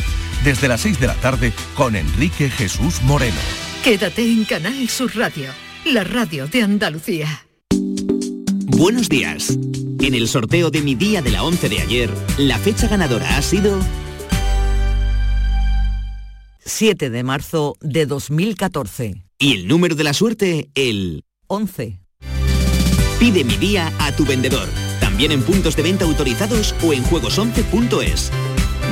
desde las 6 de la tarde con Enrique Jesús Moreno.
Quédate en Canal Sur Radio, la radio de Andalucía.
Buenos días. En el sorteo de mi día de la 11 de ayer, la fecha ganadora ha sido
7 de marzo de 2014.
Y el número de la suerte, el
11.
Pide mi día a tu vendedor, también en puntos de venta autorizados o en juegos11.es.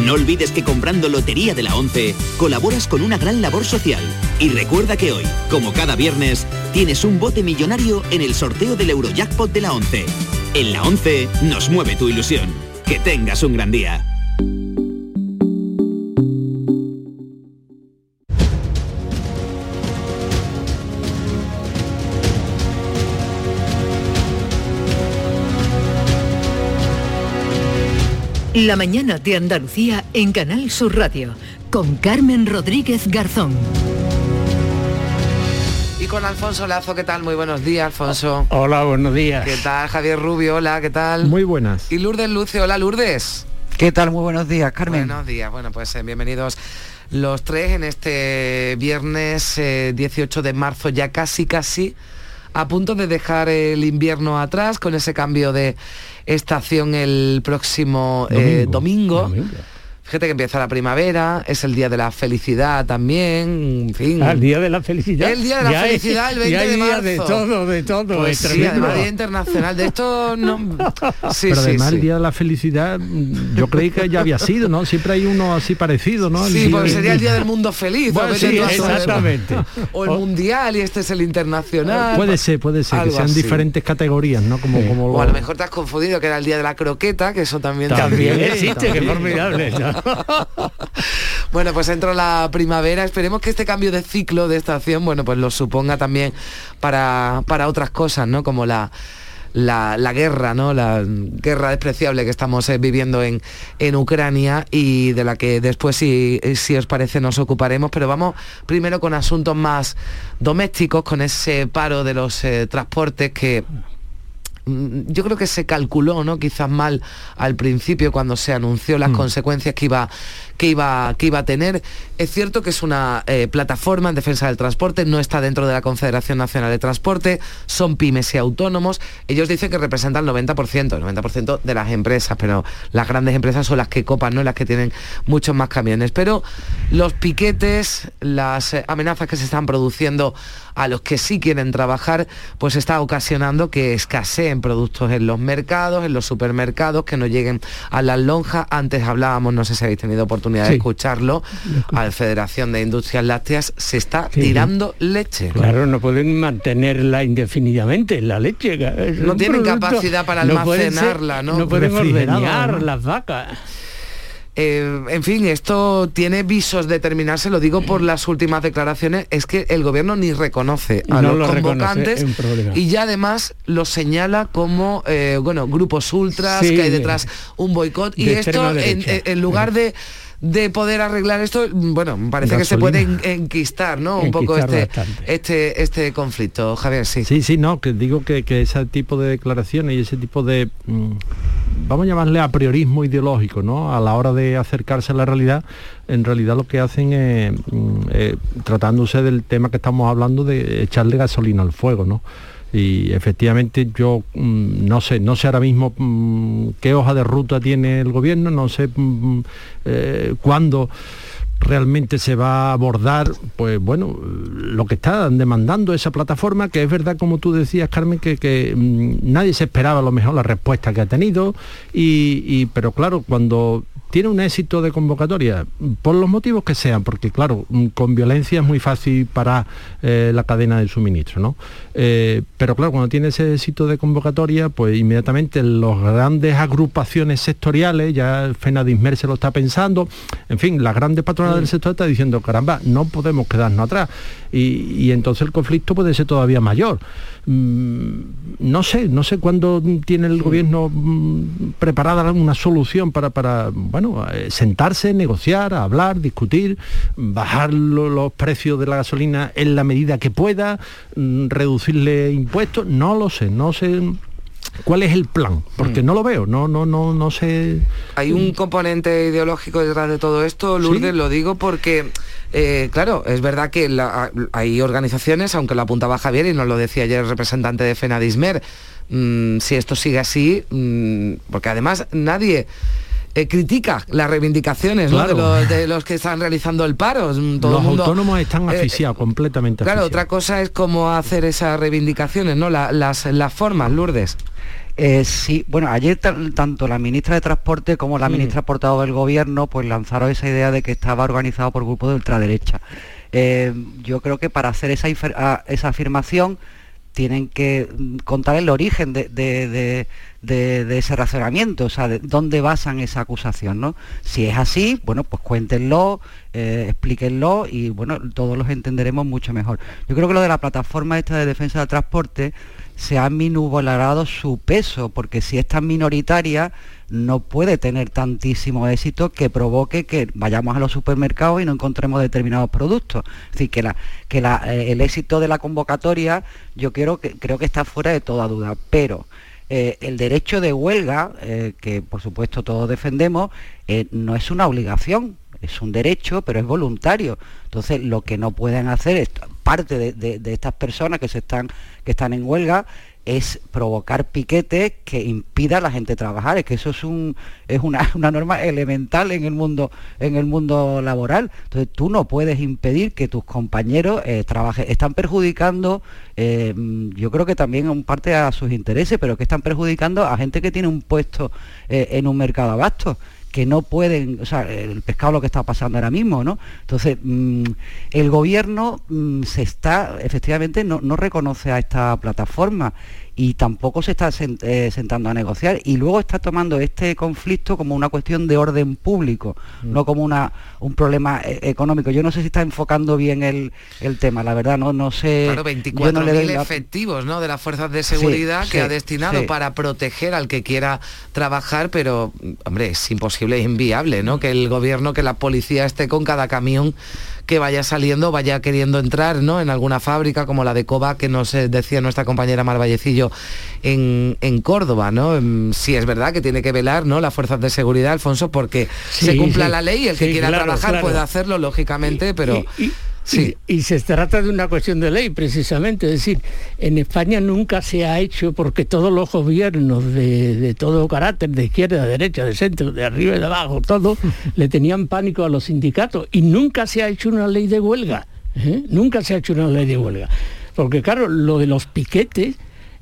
No olvides que comprando Lotería de la 11 colaboras con una gran labor social. Y recuerda que hoy, como cada viernes, tienes un bote millonario en el sorteo del Eurojackpot de la 11. En la 11 nos mueve tu ilusión. Que tengas un gran día.
La mañana de Andalucía en Canal Sur Radio con Carmen Rodríguez Garzón.
Y con Alfonso Lazo, ¿qué tal? Muy buenos días, Alfonso.
Hola, buenos días.
¿Qué tal, Javier Rubio? Hola, ¿qué tal?
Muy buenas.
Y Lourdes Luce, hola, Lourdes.
¿Qué tal? Muy buenos días, Carmen.
Buenos días. Bueno, pues eh, bienvenidos los tres en este viernes eh, 18 de marzo, ya casi, casi a punto de dejar el invierno atrás con ese cambio de estación el próximo eh, domingo. Fíjate que empieza la primavera, es el día de la felicidad también, en fin.
Ah, el día de la felicidad.
El día de la
Ya hay-
felicidad, el 20
ya hay
de
día
marzo.
de todo, de todo.
Pues
es
sí, además Día Internacional. De esto no... Sí,
Pero
sí,
además
sí.
el Día de la Felicidad, yo creí que ya había sido, ¿no? Siempre hay uno así parecido, ¿no? El
Sí, porque sería el Día del Mundo Feliz.
Bueno, sí, exactamente.
O el Mundial y este es el Internacional.
Puede ser, puede ser, que sean
así.
diferentes categorías, ¿no? Como, como
O a
lo-
lo mejor te has confundido que era el Día de la Croqueta, que eso también...
También existe, qué formidable.
Bueno, pues entró la primavera. Esperemos que este cambio de ciclo de estación, bueno, pues lo suponga también para, para otras cosas, ¿no? Como la, la, guerra, ¿no? La guerra despreciable que estamos eh, viviendo en, en Ucrania y de la que después, si, si os parece, nos ocuparemos. Pero vamos primero con asuntos más domésticos, con ese paro de los eh, transportes que yo creo que se calculó, ¿no? Quizás mal al principio cuando se anunció las consecuencias que iba, que, iba, que iba a tener. Es cierto que es una eh, plataforma en defensa del transporte, no está dentro de la Confederación Nacional de Transporte, son pymes y autónomos. Ellos dicen que representan el 90%, el 90% de las empresas, pero las grandes empresas son las que copan, ¿no? Las que tienen muchos más camiones. Pero los piquetes, las eh, amenazas que se están produciendo a los que sí quieren trabajar, pues está ocasionando que escaseen productos en los mercados, en los supermercados, que no lleguen a las lonjas. Antes hablábamos, no sé si habéis tenido oportunidad de
Sí.
escucharlo, a la Federación de Industrias Lácteas se está
Sí,
tirando leche.
Claro, no pueden mantenerla indefinidamente, la leche.
No tienen
producto-
capacidad para
no pueden ser-
almacenarla, ¿no?
No pueden
¿no?
las vacas.
Eh, en fin, esto tiene visos de terminarse, lo digo por las últimas declaraciones, es que el gobierno ni reconoce a
No
los
lo
convocantes y ya además lo señala como, eh, bueno, grupos ultras,
Sí,
que hay
de-
detrás un boicot y
de
esto en lugar de de poder arreglar esto, bueno, parece que se puede en- enquistar, ¿no? Un poco este,
bastante.
este, este conflicto, Javier, sí.
Sí, sí, no, que digo que, que ese tipo de declaraciones y ese tipo de, mm, vamos a llamarle a priorismo ideológico, ¿no? A la hora de acercarse a la realidad, en realidad lo que hacen es, mm, eh, tratándose del tema que estamos hablando, de echarle gasolina al fuego, ¿no? Y efectivamente yo mm, no sé, no sé ahora mismo mm, qué hoja de ruta tiene el gobierno, no sé mm, eh, cuándo realmente se va a abordar, pues bueno, lo que está demandando esa plataforma, que es verdad, como tú decías, Carmen, que, que, nadie se esperaba a lo mejor la respuesta que ha tenido, y- pero claro, cuando tiene un éxito de convocatoria, por los motivos que sean, porque claro, mm, con violencia es muy fácil parar eh, la cadena de suministro, ¿no? Eh, pero claro, cuando tiene ese éxito de convocatoria, pues inmediatamente las grandes agrupaciones sectoriales, ya Fenadismer se lo está pensando, en fin, las grandes patronas del sector están diciendo, caramba, no podemos quedarnos atrás. Y, y entonces el conflicto puede ser todavía mayor. Mm, no sé, no sé cuándo tiene el gobierno mm, preparada una solución para, para bueno, eh, sentarse, negociar, hablar, discutir, bajar lo- los precios de la gasolina en la medida que pueda, mm, reducirle impuestos, no lo sé, no sé cuál es el plan, porque no lo veo, no, no, no, no sé.
Hay un componente ideológico detrás de todo esto, Lourdes,
¿Sí?
lo digo porque, eh, claro, es verdad que la- hay organizaciones, aunque lo apuntaba Javier y nos lo decía ayer el representante de Fenadismer, mm, si esto sigue así, mm, porque además nadie... eh, critica las reivindicaciones de, los, de los que están realizando el paro. Mm, Todo
los
el mundo,
autónomos están
eh,
asfixiados, completamente
Claro,
asfixiados.
otra cosa es cómo hacer esas reivindicaciones, ¿no? La- las, las formas, Lourdes.
Eh, sí, bueno, ayer tan- tanto la ministra de Transporte como la
Mm.
ministra portavoz del Gobierno pues lanzaron esa idea de que estaba organizado por grupos de ultraderecha. Eh, yo creo que para hacer esa, infer- a- esa afirmación tienen que mm, contar el origen de, de- de- de- ese razonamiento, o sea, de dónde basan esa acusación, ¿no? Si es así, bueno, pues cuéntenlo, eh, explíquenlo y bueno, todos los entenderemos mucho mejor. Yo creo que lo de la plataforma esta de defensa del transporte se ha minubolado su peso, porque si es tan minoritaria, no puede tener tantísimo éxito que provoque que vayamos a los supermercados y no encontremos determinados productos. Es decir, que, la, que la, eh, el éxito de la convocatoria yo quiero que, creo que está fuera de toda duda, pero eh, el derecho de huelga, eh, que por supuesto todos defendemos, eh, no es una obligación, es un derecho, pero es voluntario. Entonces, lo que no pueden hacer es parte de, de- de estas personas que se están que están en huelga es provocar piquetes que impida a la gente trabajar. Es que eso es un es una, una norma elemental en el mundo en el mundo laboral. Entonces tú no puedes impedir que tus compañeros eh, trabajen. Están perjudicando eh, yo creo que también en parte a sus intereses pero que están perjudicando a gente que tiene un puesto eh, en un mercado abasto que no pueden, o sea, el pescado lo que está pasando ahora mismo, ¿no? Entonces, mm, el gobierno mm, se está, efectivamente, no, no reconoce a esta plataforma y tampoco se está eh, sentando a negociar y luego está tomando este conflicto como una cuestión de orden público, no como una, un problema eh, económico. Yo no sé si está enfocando bien el, el tema, la verdad, no, no sé.
Claro,
yo no le doy
24.000
la-
efectivos ¿no? de las fuerzas de seguridad
Sí,
que
sí,
ha destinado
sí.
para proteger al que quiera trabajar, pero, hombre, es imposible, es inviable, ¿no? Que el gobierno, que la policía esté con cada camión que vaya saliendo, vaya queriendo entrar ¿no? en alguna fábrica como la de Coba, que nos eh, decía nuestra compañera Mar Vallecillo en, en Córdoba, ¿no? Em, Sí es verdad que tiene que velar ¿no? las fuerzas de seguridad, Alfonso, porque se cumpla
sí.
la ley y el que
Sí,
quiera
claro,
trabajar
claro.
puede hacerlo, lógicamente, pero... Sí.
Y, y se trata de una cuestión de ley, precisamente. Es decir, en España nunca se ha hecho, porque todos los gobiernos de, de todo carácter, de izquierda, de derecha, de centro, de arriba y de abajo, todos le tenían pánico a los sindicatos. Y nunca se ha hecho una ley de huelga. ¿eh? Nunca se ha hecho una ley de huelga. Porque claro, lo de los piquetes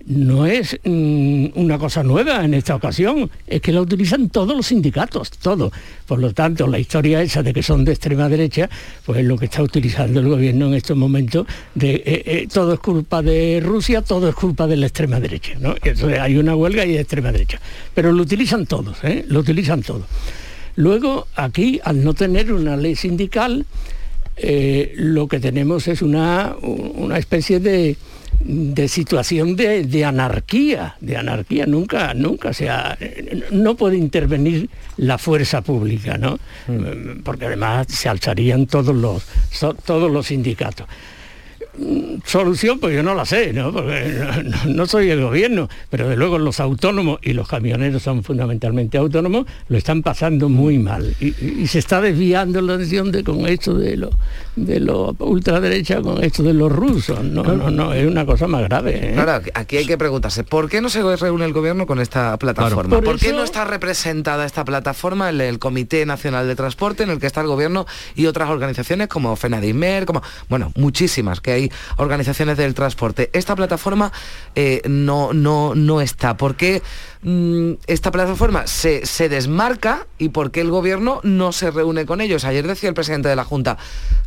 no es mm, una cosa nueva en esta ocasión, es que la utilizan todos los sindicatos, todo. Por lo tanto, la historia esa de que son de extrema derecha, pues es lo que está utilizando el gobierno en estos momentos, de eh, eh, todo es culpa de Rusia, todo es culpa de la extrema derecha. ¿no? Hay una huelga y de extrema derecha. Pero lo utilizan todos, ¿eh? lo utilizan todos. Luego, aquí, al no tener una ley sindical, lo que tenemos es una, una especie de, de situación de, de anarquía, de anarquía. Nunca, nunca se ha, no puede intervenir la fuerza pública, ¿no? Porque además se alzarían todos los, todos los sindicatos. Mm, Solución, pues yo no la sé, ¿no? Porque no, soy el gobierno, pero de luego los autónomos, y los camioneros son fundamentalmente autónomos, lo están pasando muy mal. Y, se está desviando la atención de, con esto de los de los ultraderecha, con esto de los rusos. No, no, no, es una cosa más grave. ¿eh?
Claro, aquí hay que preguntarse, ¿por qué no se reúne el gobierno con esta plataforma?
Por
¿Por, qué no está representada esta plataforma en el Comité Nacional de Transporte, en el que está el gobierno y otras organizaciones como FENADIMER, como, bueno, muchísimas, que hay organizaciones del transporte? Esta plataforma eh, no, no, no está. ¿Por qué mm, esta plataforma se, se desmarca y por qué el gobierno no se reúne con ellos? Ayer decía el presidente de la Junta,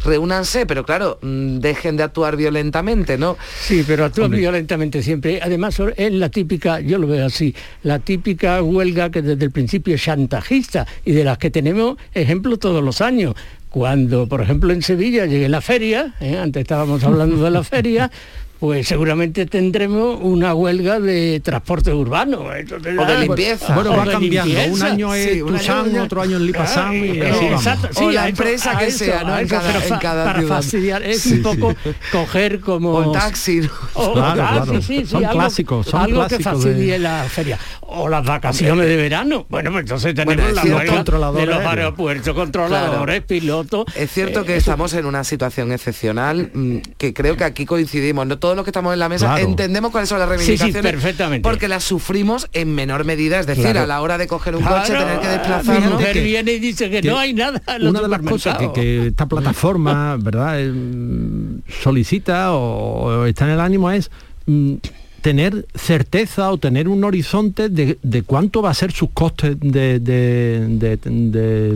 reúnanse, pero claro, mm, dejen de actuar violentamente, ¿no?
Sí, pero actúan violentamente siempre. Además, es la típica, yo lo veo así, la típica huelga que desde el principio es chantajista y de las que tenemos ejemplo todos los años. Cuando, por ejemplo, en Sevilla llegue la feria, ¿eh? antes estábamos hablando de la feria, pues seguramente tendremos una huelga de transporte urbano. Entonces,
O de
ah,
limpieza.
Bueno,
o
va cambiando. Un año es
Sí, un
Tucson,
año-
otro año en Lipasan y
Eh, exacto, sí,
O la
eso-
empresa que
eso,
sea, ¿no? En cada- en cada
para
ciudad.
fastidiar, es
Sí,
un poco
sí.
coger como...
O el taxi.
O-
Claro,
ah,
claro.
sí, sí, sí,
Son
algo-
clásicos, son
algo que fastidie
de-
la feria. O las vacaciones de verano. Bueno, pues entonces tenemos
Bueno, es
la
cierto.
huelga de los aeropuertos, controladores, pilotos.
Es cierto
Eh,
que estamos en una situación excepcional, mm, que creo que aquí coincidimos. ¿no? Todos los que estamos en la mesa
Claro.
entendemos cuáles son las
Sí, sí,
reivindicaciones.
perfectamente.
Porque las sufrimos en menor medida. Es decir,
Claro.
a la hora de coger un coche, tener que
Mi
desplazarnos.
mujer
que-
viene y dice que,
que
no hay nada en los
una de las cosas que, esta plataforma verdad Eh, solicita o, o está en el ánimo es mm, tener certeza o tener un horizonte de, de cuánto va a ser sus costes de, de-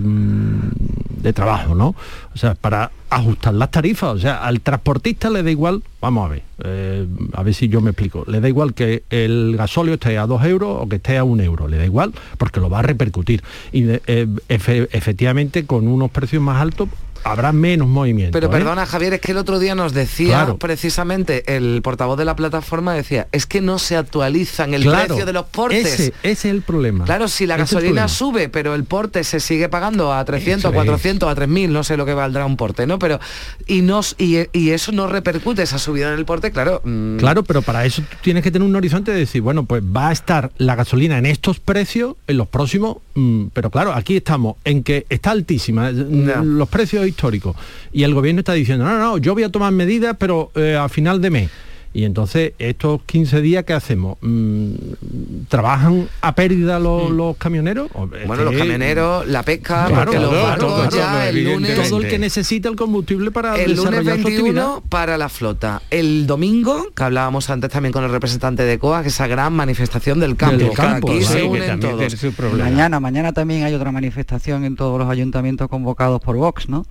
mm, de trabajo, ¿no? O sea, para ajustar las tarifas. O sea, al transportista le da igual, vamos a ver, eh, a ver si yo me explico, le da igual que el gasóleo esté a 2 euros o que esté a 1 euro, le da igual porque lo va a repercutir. Y eh, efe- efectivamente con unos precios más altos habrá menos movimiento.
Pero
¿eh?
perdona, Javier, es que el otro día nos decía
Claro.
precisamente el portavoz de la plataforma decía, es que no se actualizan el
Claro,
precio de los portes.
Ese, ese es el problema.
Claro, si la
Ese es
gasolina sube, pero el porte se sigue pagando a 300,
Eso es.
400, a 3000, no sé lo que valdrá un porte, ¿no? Pero y nos y, y eso no repercute esa subida en el porte, claro. mm,
Claro, pero para eso tienes que tener un horizonte de decir, bueno, pues va a estar la gasolina en estos precios en los próximos pero claro, aquí estamos en que está altísima, mm, los precios históricos, y el gobierno está diciendo, no, no, yo voy a tomar medidas, pero eh, a final de mes. Y entonces, estos 15 días, ¿qué hacemos? Mm, ¿Trabajan a pérdida los, los camioneros?
Bueno, los camioneros, la pesca,
Claro,
porque los
todo,
barcos ya el lunes...
Todo el que necesita el combustible para
El lunes
desarrollar su
21
actividad.
para la flota. El domingo, que hablábamos antes también con el representante de COA, que esa gran manifestación del campo.
Del
que
campo,
aquí
sí,
se
que
unen
también
todos.
tiene su Mañana, mañana también hay otra manifestación en todos los ayuntamientos convocados por Vox, ¿no?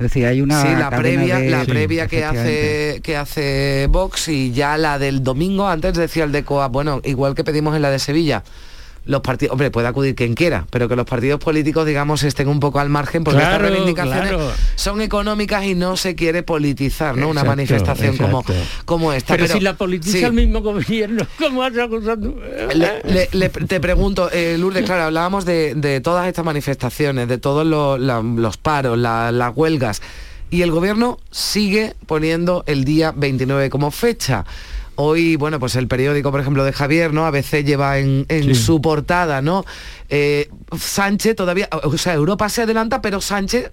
Es decir, hay una
sí, la previa,
de-
la
Sí,
previa que hace que hace Vox y ya la del domingo, antes decía el de COA, bueno, igual que pedimos en la de Sevilla. Los partidos, hombre, puede acudir quien quiera, pero que los partidos políticos, digamos, estén un poco al margen porque
Claro,
estas reivindicaciones
claro.
son económicas y no se quiere politizar, ¿no? Una manifestación como,
exacto.
como esta.
Pero, si la politiza
sí.
el mismo gobierno, ¿cómo vas acusando?
Le- le- le- te pregunto, eh, Lourdes, claro, hablábamos de, de todas estas manifestaciones, de todos la- los paros, la- las huelgas, y el gobierno sigue poniendo el día 29 como fecha. Hoy, bueno, pues el periódico, por ejemplo, de Javier, ¿no? ABC lleva en, en su portada, ¿no? Eh, Sánchez todavía, o sea, Europa se adelanta, pero Sánchez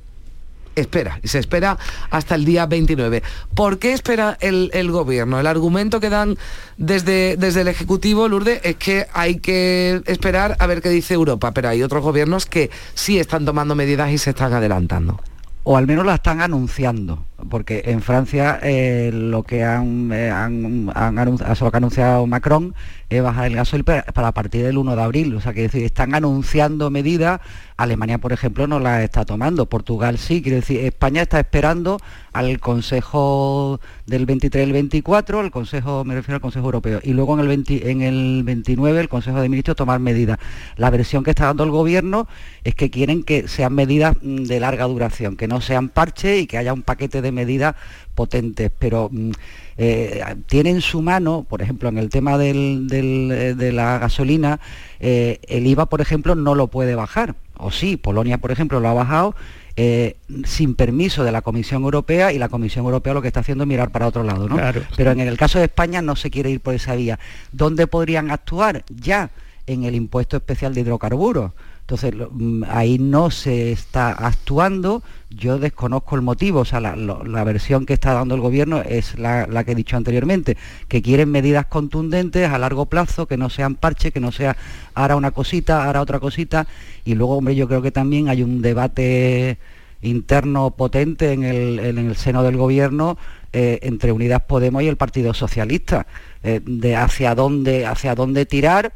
espera, y se espera hasta el día 29. ¿Por qué espera el, el gobierno? El argumento que dan desde, desde el Ejecutivo, Lourdes, es que hay que esperar a ver qué dice Europa, pero hay otros gobiernos que sí están tomando medidas y se están adelantando.
o al menos la están anunciando, porque en Francia eh, lo que han, eh, han- han anun- o sea, lo que ha anunciado Macron es bajar el gasoil para, partir del 1 de abril, o sea, que decir, están anunciando medidas, Alemania, por ejemplo, no las está tomando, Portugal sí, quiero decir, España está esperando al Consejo del 23 y el 24, el Consejo, me refiero al Consejo Europeo, y luego en el, 20 en el 29 el Consejo de Ministros tomar medidas. La versión que está dando el gobierno es que quieren que sean medidas mm, de larga duración, que no sean parches y que haya un paquete de medidas potentes, pero mm, eh, tiene en su mano, por ejemplo, en el tema del- del, eh, de la gasolina, eh, el IVA, por ejemplo, no lo puede bajar. O sí, Polonia, por ejemplo, lo ha bajado eh, sin permiso de la Comisión Europea y la Comisión Europea lo que está haciendo es mirar para otro lado, ¿no?
Claro.
Pero en el caso de España no se quiere ir por esa vía. ¿Dónde podrían actuar? Ya en el impuesto especial de hidrocarburos. Entonces, mm, ahí no se está actuando, yo desconozco el motivo, o sea, la, versión que está dando el gobierno es la, que he dicho anteriormente, que quieren medidas contundentes a largo plazo, que no sean parches, que no sea ahora una cosita, ahora otra cosita, y luego, hombre, yo creo que también hay un debate interno potente en el, en el seno del gobierno eh, entre Unidas Podemos y el Partido Socialista, eh, de hacia dónde, hacia dónde tirar,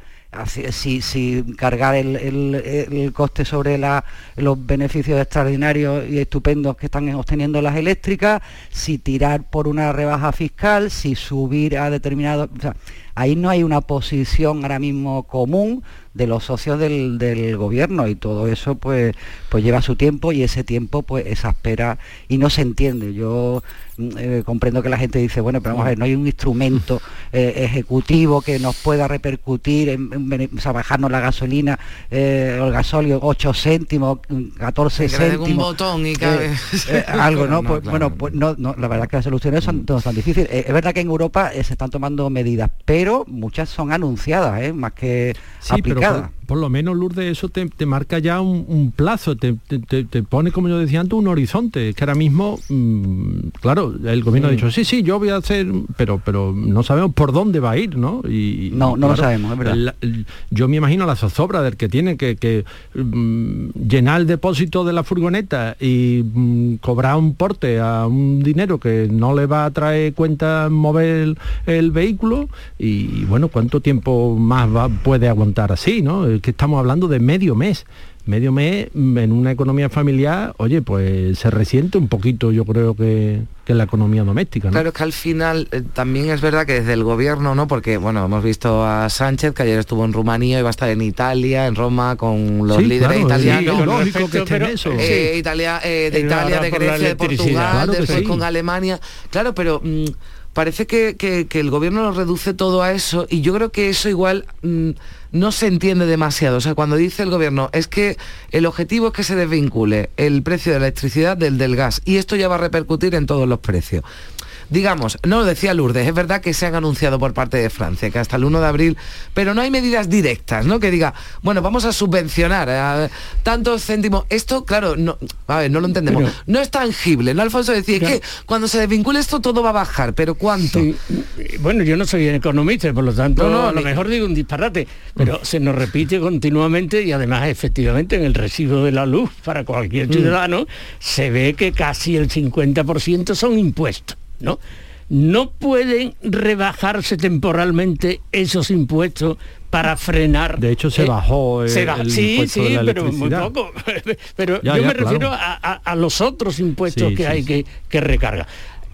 si, si cargar el, el- el coste sobre la- los beneficios extraordinarios y estupendos que están obteniendo las eléctricas, si tirar por una rebaja fiscal, si subir a determinados... ahí no hay una posición ahora mismo común de los socios del, del gobierno y todo eso pues pues lleva su tiempo y ese tiempo pues exaspera y no se entiende. Yo mm, eh, comprendo que la gente dice bueno pero vamos a ver no hay un instrumento eh, ejecutivo que nos pueda repercutir en, en bene- o sea, bajarnos la gasolina eh, o el gasóleo 8 céntimos mm, 14
Que le den un
céntimos
botón y cabe-
algo no,
No,
pues,
claro.
bueno pues no, no, la verdad que las soluciones son no tan difíciles. Es verdad que en Europa se están tomando medidas pero muchas son anunciadas eh, más que
Sí,
aplicadas
por lo menos, Lourdes, eso te, te marca ya un, un plazo, te, te- pone, como yo decía antes, un horizonte. Es que ahora mismo, mm, claro, el gobierno ha dicho, sí, sí, yo voy a hacer, pero, pero no sabemos por dónde va a ir, ¿no? Y,
No, no lo sabemos, es verdad.
la- yo me imagino la zozobra del que tiene que, que, mm, llenar el depósito de la furgoneta y mm, cobrar un porte a un dinero que no le va a traer cuenta mover el, el vehículo y bueno, ¿cuánto tiempo más va, puede aguantar así? ¿no? Es que estamos hablando de medio mes. Medio mes mm, en una economía familiar, oye, pues se resiente un poquito, yo creo que, que la economía doméstica. ¿no?
Claro, es que al final eh, también es verdad que desde el gobierno, ¿no? Porque, bueno, hemos visto a Sánchez, que ayer estuvo en Rumanía y va a estar en Italia, en Roma, con los
Sí,
líderes
claro,
italianos.
sí, lógico que esté en eso.
Eh,
Sí.
Italia, eh, de Italia, de Grecia, de. Portugal,
Claro
después
sí.
con Alemania. Claro, pero mm, parece que, que- que el gobierno lo reduce todo a eso y yo creo que eso igual mm, no se entiende demasiado. O sea, cuando dice el gobierno es que el objetivo es que se desvincule el precio de la electricidad del del gas y esto ya va a repercutir en todos los precios. Digamos, no lo decía Lourdes, es verdad que se han anunciado por parte de Francia que hasta el 1 de abril, pero no hay medidas directas, ¿no? Que diga, bueno, vamos a subvencionar a tantos céntimos. Esto, claro, no, a ver, no lo entendemos. no es tangible, ¿no, Alfonso? Decía que cuando se desvincule esto todo va a bajar, pero ¿cuánto?
Bueno, yo no soy economista, por lo tanto, a lo mejor digo un disparate, pero se nos repite continuamente y además efectivamente en el residuo de la luz para cualquier mm. ciudadano se ve que casi el 50% son impuestos, ¿no? No pueden rebajarse temporalmente esos impuestos para frenar.
De hecho, se bajó el,
Sí, sí, pero muy poco. pero yo me refiero a, los otros impuestos que hay que, que recargar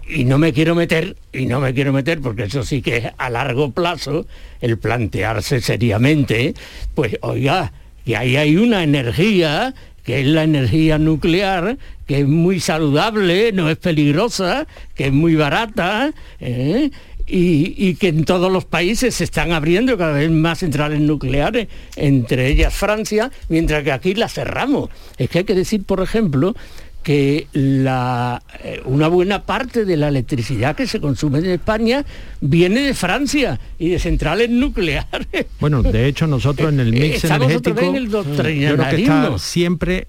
y no me quiero meter, y no me quiero meter, porque eso sí que es a largo plazo, el plantearse seriamente, pues oiga, que ahí hay una energía, que es la energía nuclear, que es muy saludable, no es peligrosa, que es muy barata, ¿eh? y, y, que en todos los países se están abriendo cada vez más centrales nucleares, entre ellas Francia, mientras que aquí las cerramos. Es que hay que decir, por ejemplo, que la, eh, una buena parte de la electricidad que se consume en España viene de Francia y de centrales nucleares.
Bueno, de hecho nosotros en el mix energético
en el
está siempre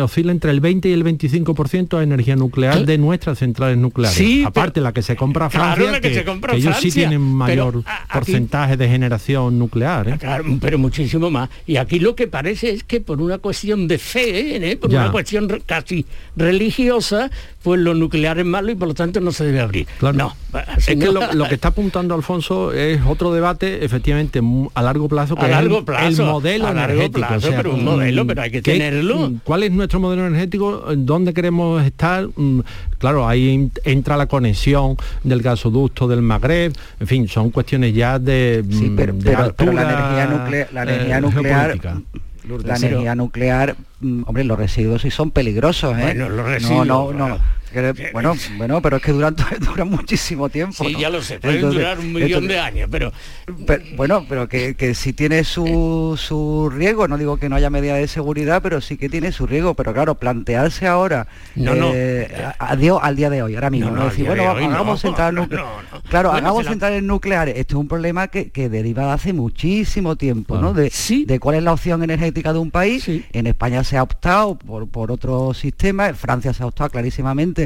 oscila entre el 20 y el 25% de energía nuclear de nuestras centrales nucleares. Sí, Aparte la que se compra a Francia, que, ellos sí tienen mayor porcentaje de generación nuclear. ¿eh?
Claro, pero muchísimo más. Y aquí lo que parece es que por una cuestión de fe, ¿eh? por una cuestión casi religiosa, pues lo nuclear es malo y por lo tanto no se debe abrir. No,
es que lo, que está apuntando Alfonso es otro debate, efectivamente, a largo plazo, que
a
el,
modelo energético. pero un modelo, pero hay que tenerlo.
¿Cuál es nuestro modelo energético? ¿Dónde queremos estar? Mm, claro, ahí entra la conexión del gasoducto del Magreb, en fin, son cuestiones ya de,
sí, pero, la energía, nuclear, la energía nuclear la energía nuclear, mm, hombre, los residuos sí son peligrosos, ¿eh?
Bueno, los residuos.
No, no, no. Bueno, bueno, pero es que duran, duran muchísimo tiempo.
Sí, ya lo sé, pueden durar un millón de años, pero...
Bueno, pero que, que si tiene su, su riesgo, no digo que no haya medida de seguridad, pero sí que tiene su riesgo. Pero claro, plantearse ahora, no, no. Eh, al día de hoy, ahora mismo, no, decir, bueno, hagamos nucleares. Claro, hagamos centrales nucleares. Esto es un problema que, que deriva de hace muchísimo tiempo, ¿no? De, de cuál es la opción energética de un país. En España se ha optado por, por otro sistema, en Francia se ha optado clarísimamente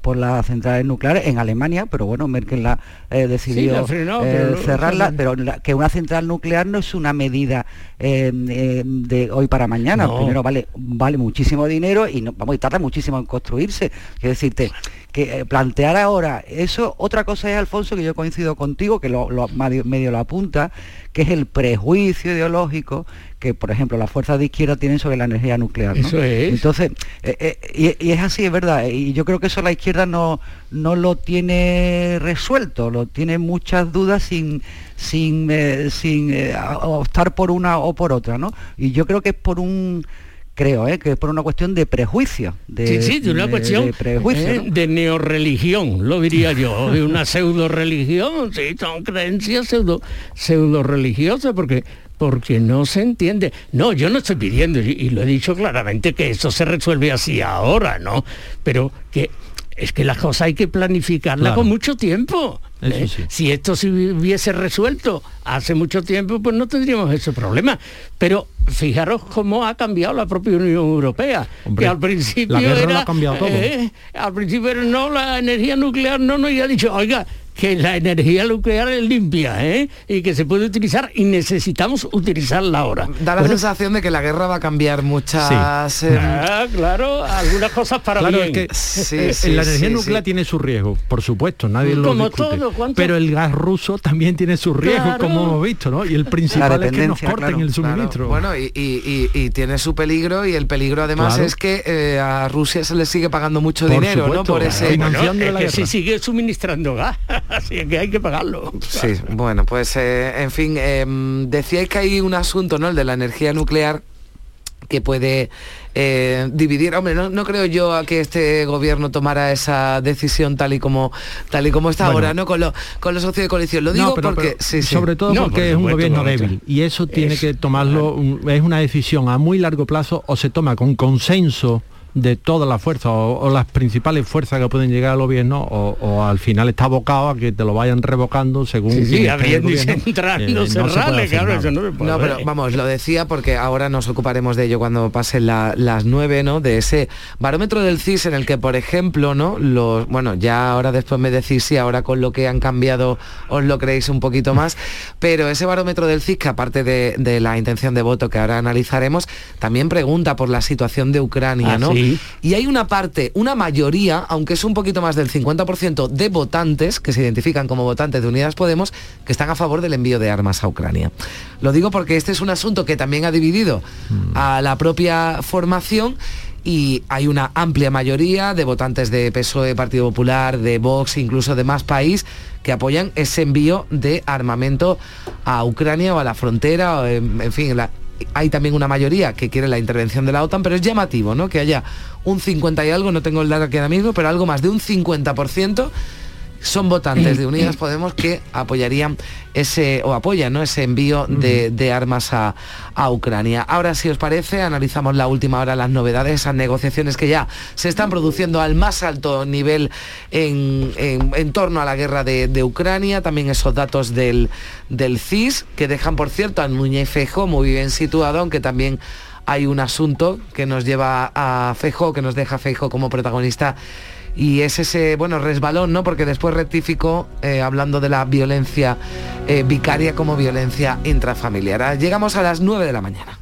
por las centrales nucleares en Alemania, pero bueno, Merkel la eh, decidió eh, cerrarla, pero que una central nuclear no es una medida eh, de hoy para mañana. Primero vale, vale muchísimo dinero y no, vamos, y tarda muchísimo en construirse. Quiero decirte, que plantear ahora eso, otra cosa es, Alfonso, que yo coincido contigo, que lo, medio lo apunta, que es el prejuicio ideológico que, por ejemplo, las fuerzas de izquierda tienen sobre la energía nuclear.
Eso es.
Entonces, eh, eh, y, es así, es verdad. Y yo creo que eso la izquierda no, no lo tiene resuelto, lo tiene muchas dudas sin, sin, eh, sin optar por una o por otra, ¿no? Y yo creo que es por un creo, ¿eh? que es por una cuestión de prejuicio. De,
sí, sí, de una cuestión de, prejuicio, de neorreligión, lo diría yo, de una pseudo religión, sí, son creencias pseudo, pseudo religiosas, porque porque no se entiende. No, yo no estoy pidiendo, y, lo he dicho claramente, que eso se resuelve así ahora, ¿no? Pero que es que las cosas hay que planificarlas con mucho tiempo. ¿eh? Si esto se hubiese resuelto hace mucho tiempo, pues no tendríamos ese problema. Pero fijaros cómo ha cambiado la propia Unión Europea, que al principio era,
eh,
al principio era no la energía nuclear, no, no, y ha dicho, oiga, que la energía nuclear es limpia ¿eh? y que se puede utilizar y necesitamos utilizarla ahora.
Da la sensación de que la guerra va a cambiar muchas...
Em, ah, claro, algunas cosas para
claro, bien. Es que la energía nuclear tiene su riesgo, por supuesto, nadie lo como Todo, Pero el gas ruso también tiene su riesgo, como hemos visto, ¿no? Y el principal es que nos corten el suministro.
Bueno, y, tiene su peligro y el peligro además es que eh, a Rusia se le sigue pagando mucho dinero, ¿no? Por ese...
que se sigue suministrando gas. así que hay que pagarlo.
Sí, bueno, pues eh, en fin, em, decíais que hay un asunto, ¿no? El de la energía nuclear que puede eh, dividir. Hombre, no, creo yo a que este gobierno tomara esa decisión tal y como tal y como está ahora, ¿no? Con, con los socios de coalición. Lo digo porque
sobre todo porque es un gobierno débil y eso tiene que tomarlo, es una decisión a muy largo plazo o se toma con consenso de todas las fuerzas o, las principales fuerzas que pueden llegar al gobierno o, al final está abocado a que te lo vayan revocando según
sí, sí abriendo y centrando, claro,
no, no pero vamos, lo decía porque ahora nos ocuparemos de ello cuando pasen las nueve, ¿no? De ese barómetro del CIS en el que, por ejemplo, ¿no? Los, bueno, ya ahora después me decís si ahora con lo que han cambiado os lo creéis un poquito más, pero ese barómetro del CIS, que aparte de, la intención de voto que ahora analizaremos, también pregunta por la situación de Ucrania, ah, ¿no? Y hay una parte, una mayoría, aunque es un poquito más del 50% de votantes, que se identifican como votantes de Unidas Podemos, que están a favor del envío de armas a Ucrania. Lo digo porque este es un asunto que también ha dividido mm. a la propia formación y hay una amplia mayoría de votantes de PSOE, Partido Popular, de Vox, incluso de Más País, que apoyan ese envío de armamento a Ucrania o a la frontera, en, fin, hay también una mayoría que quiere la intervención de la OTAN, pero es llamativo, ¿no? Que haya un 50 y algo, no tengo el dato aquí ahora mismo, pero algo más de un 50% son votantes de Unidas Podemos que apoyarían ese o apoyan ¿no? ese envío de, armas a, Ucrania. Ahora, si os parece, analizamos la última hora las novedades, esas negociaciones que ya se están produciendo al más alto nivel en, torno a la guerra de, Ucrania, también esos datos del, del CIS, que dejan, por cierto, al Núñez Fejo muy bien situado, aunque también hay un asunto que nos lleva a Fejo, que nos deja Fejo como protagonista y es ese, bueno, resbalón, ¿no? Porque después rectificó eh, hablando de la violencia eh, vicaria como violencia intrafamiliar. Llegamos a las 9 de la mañana.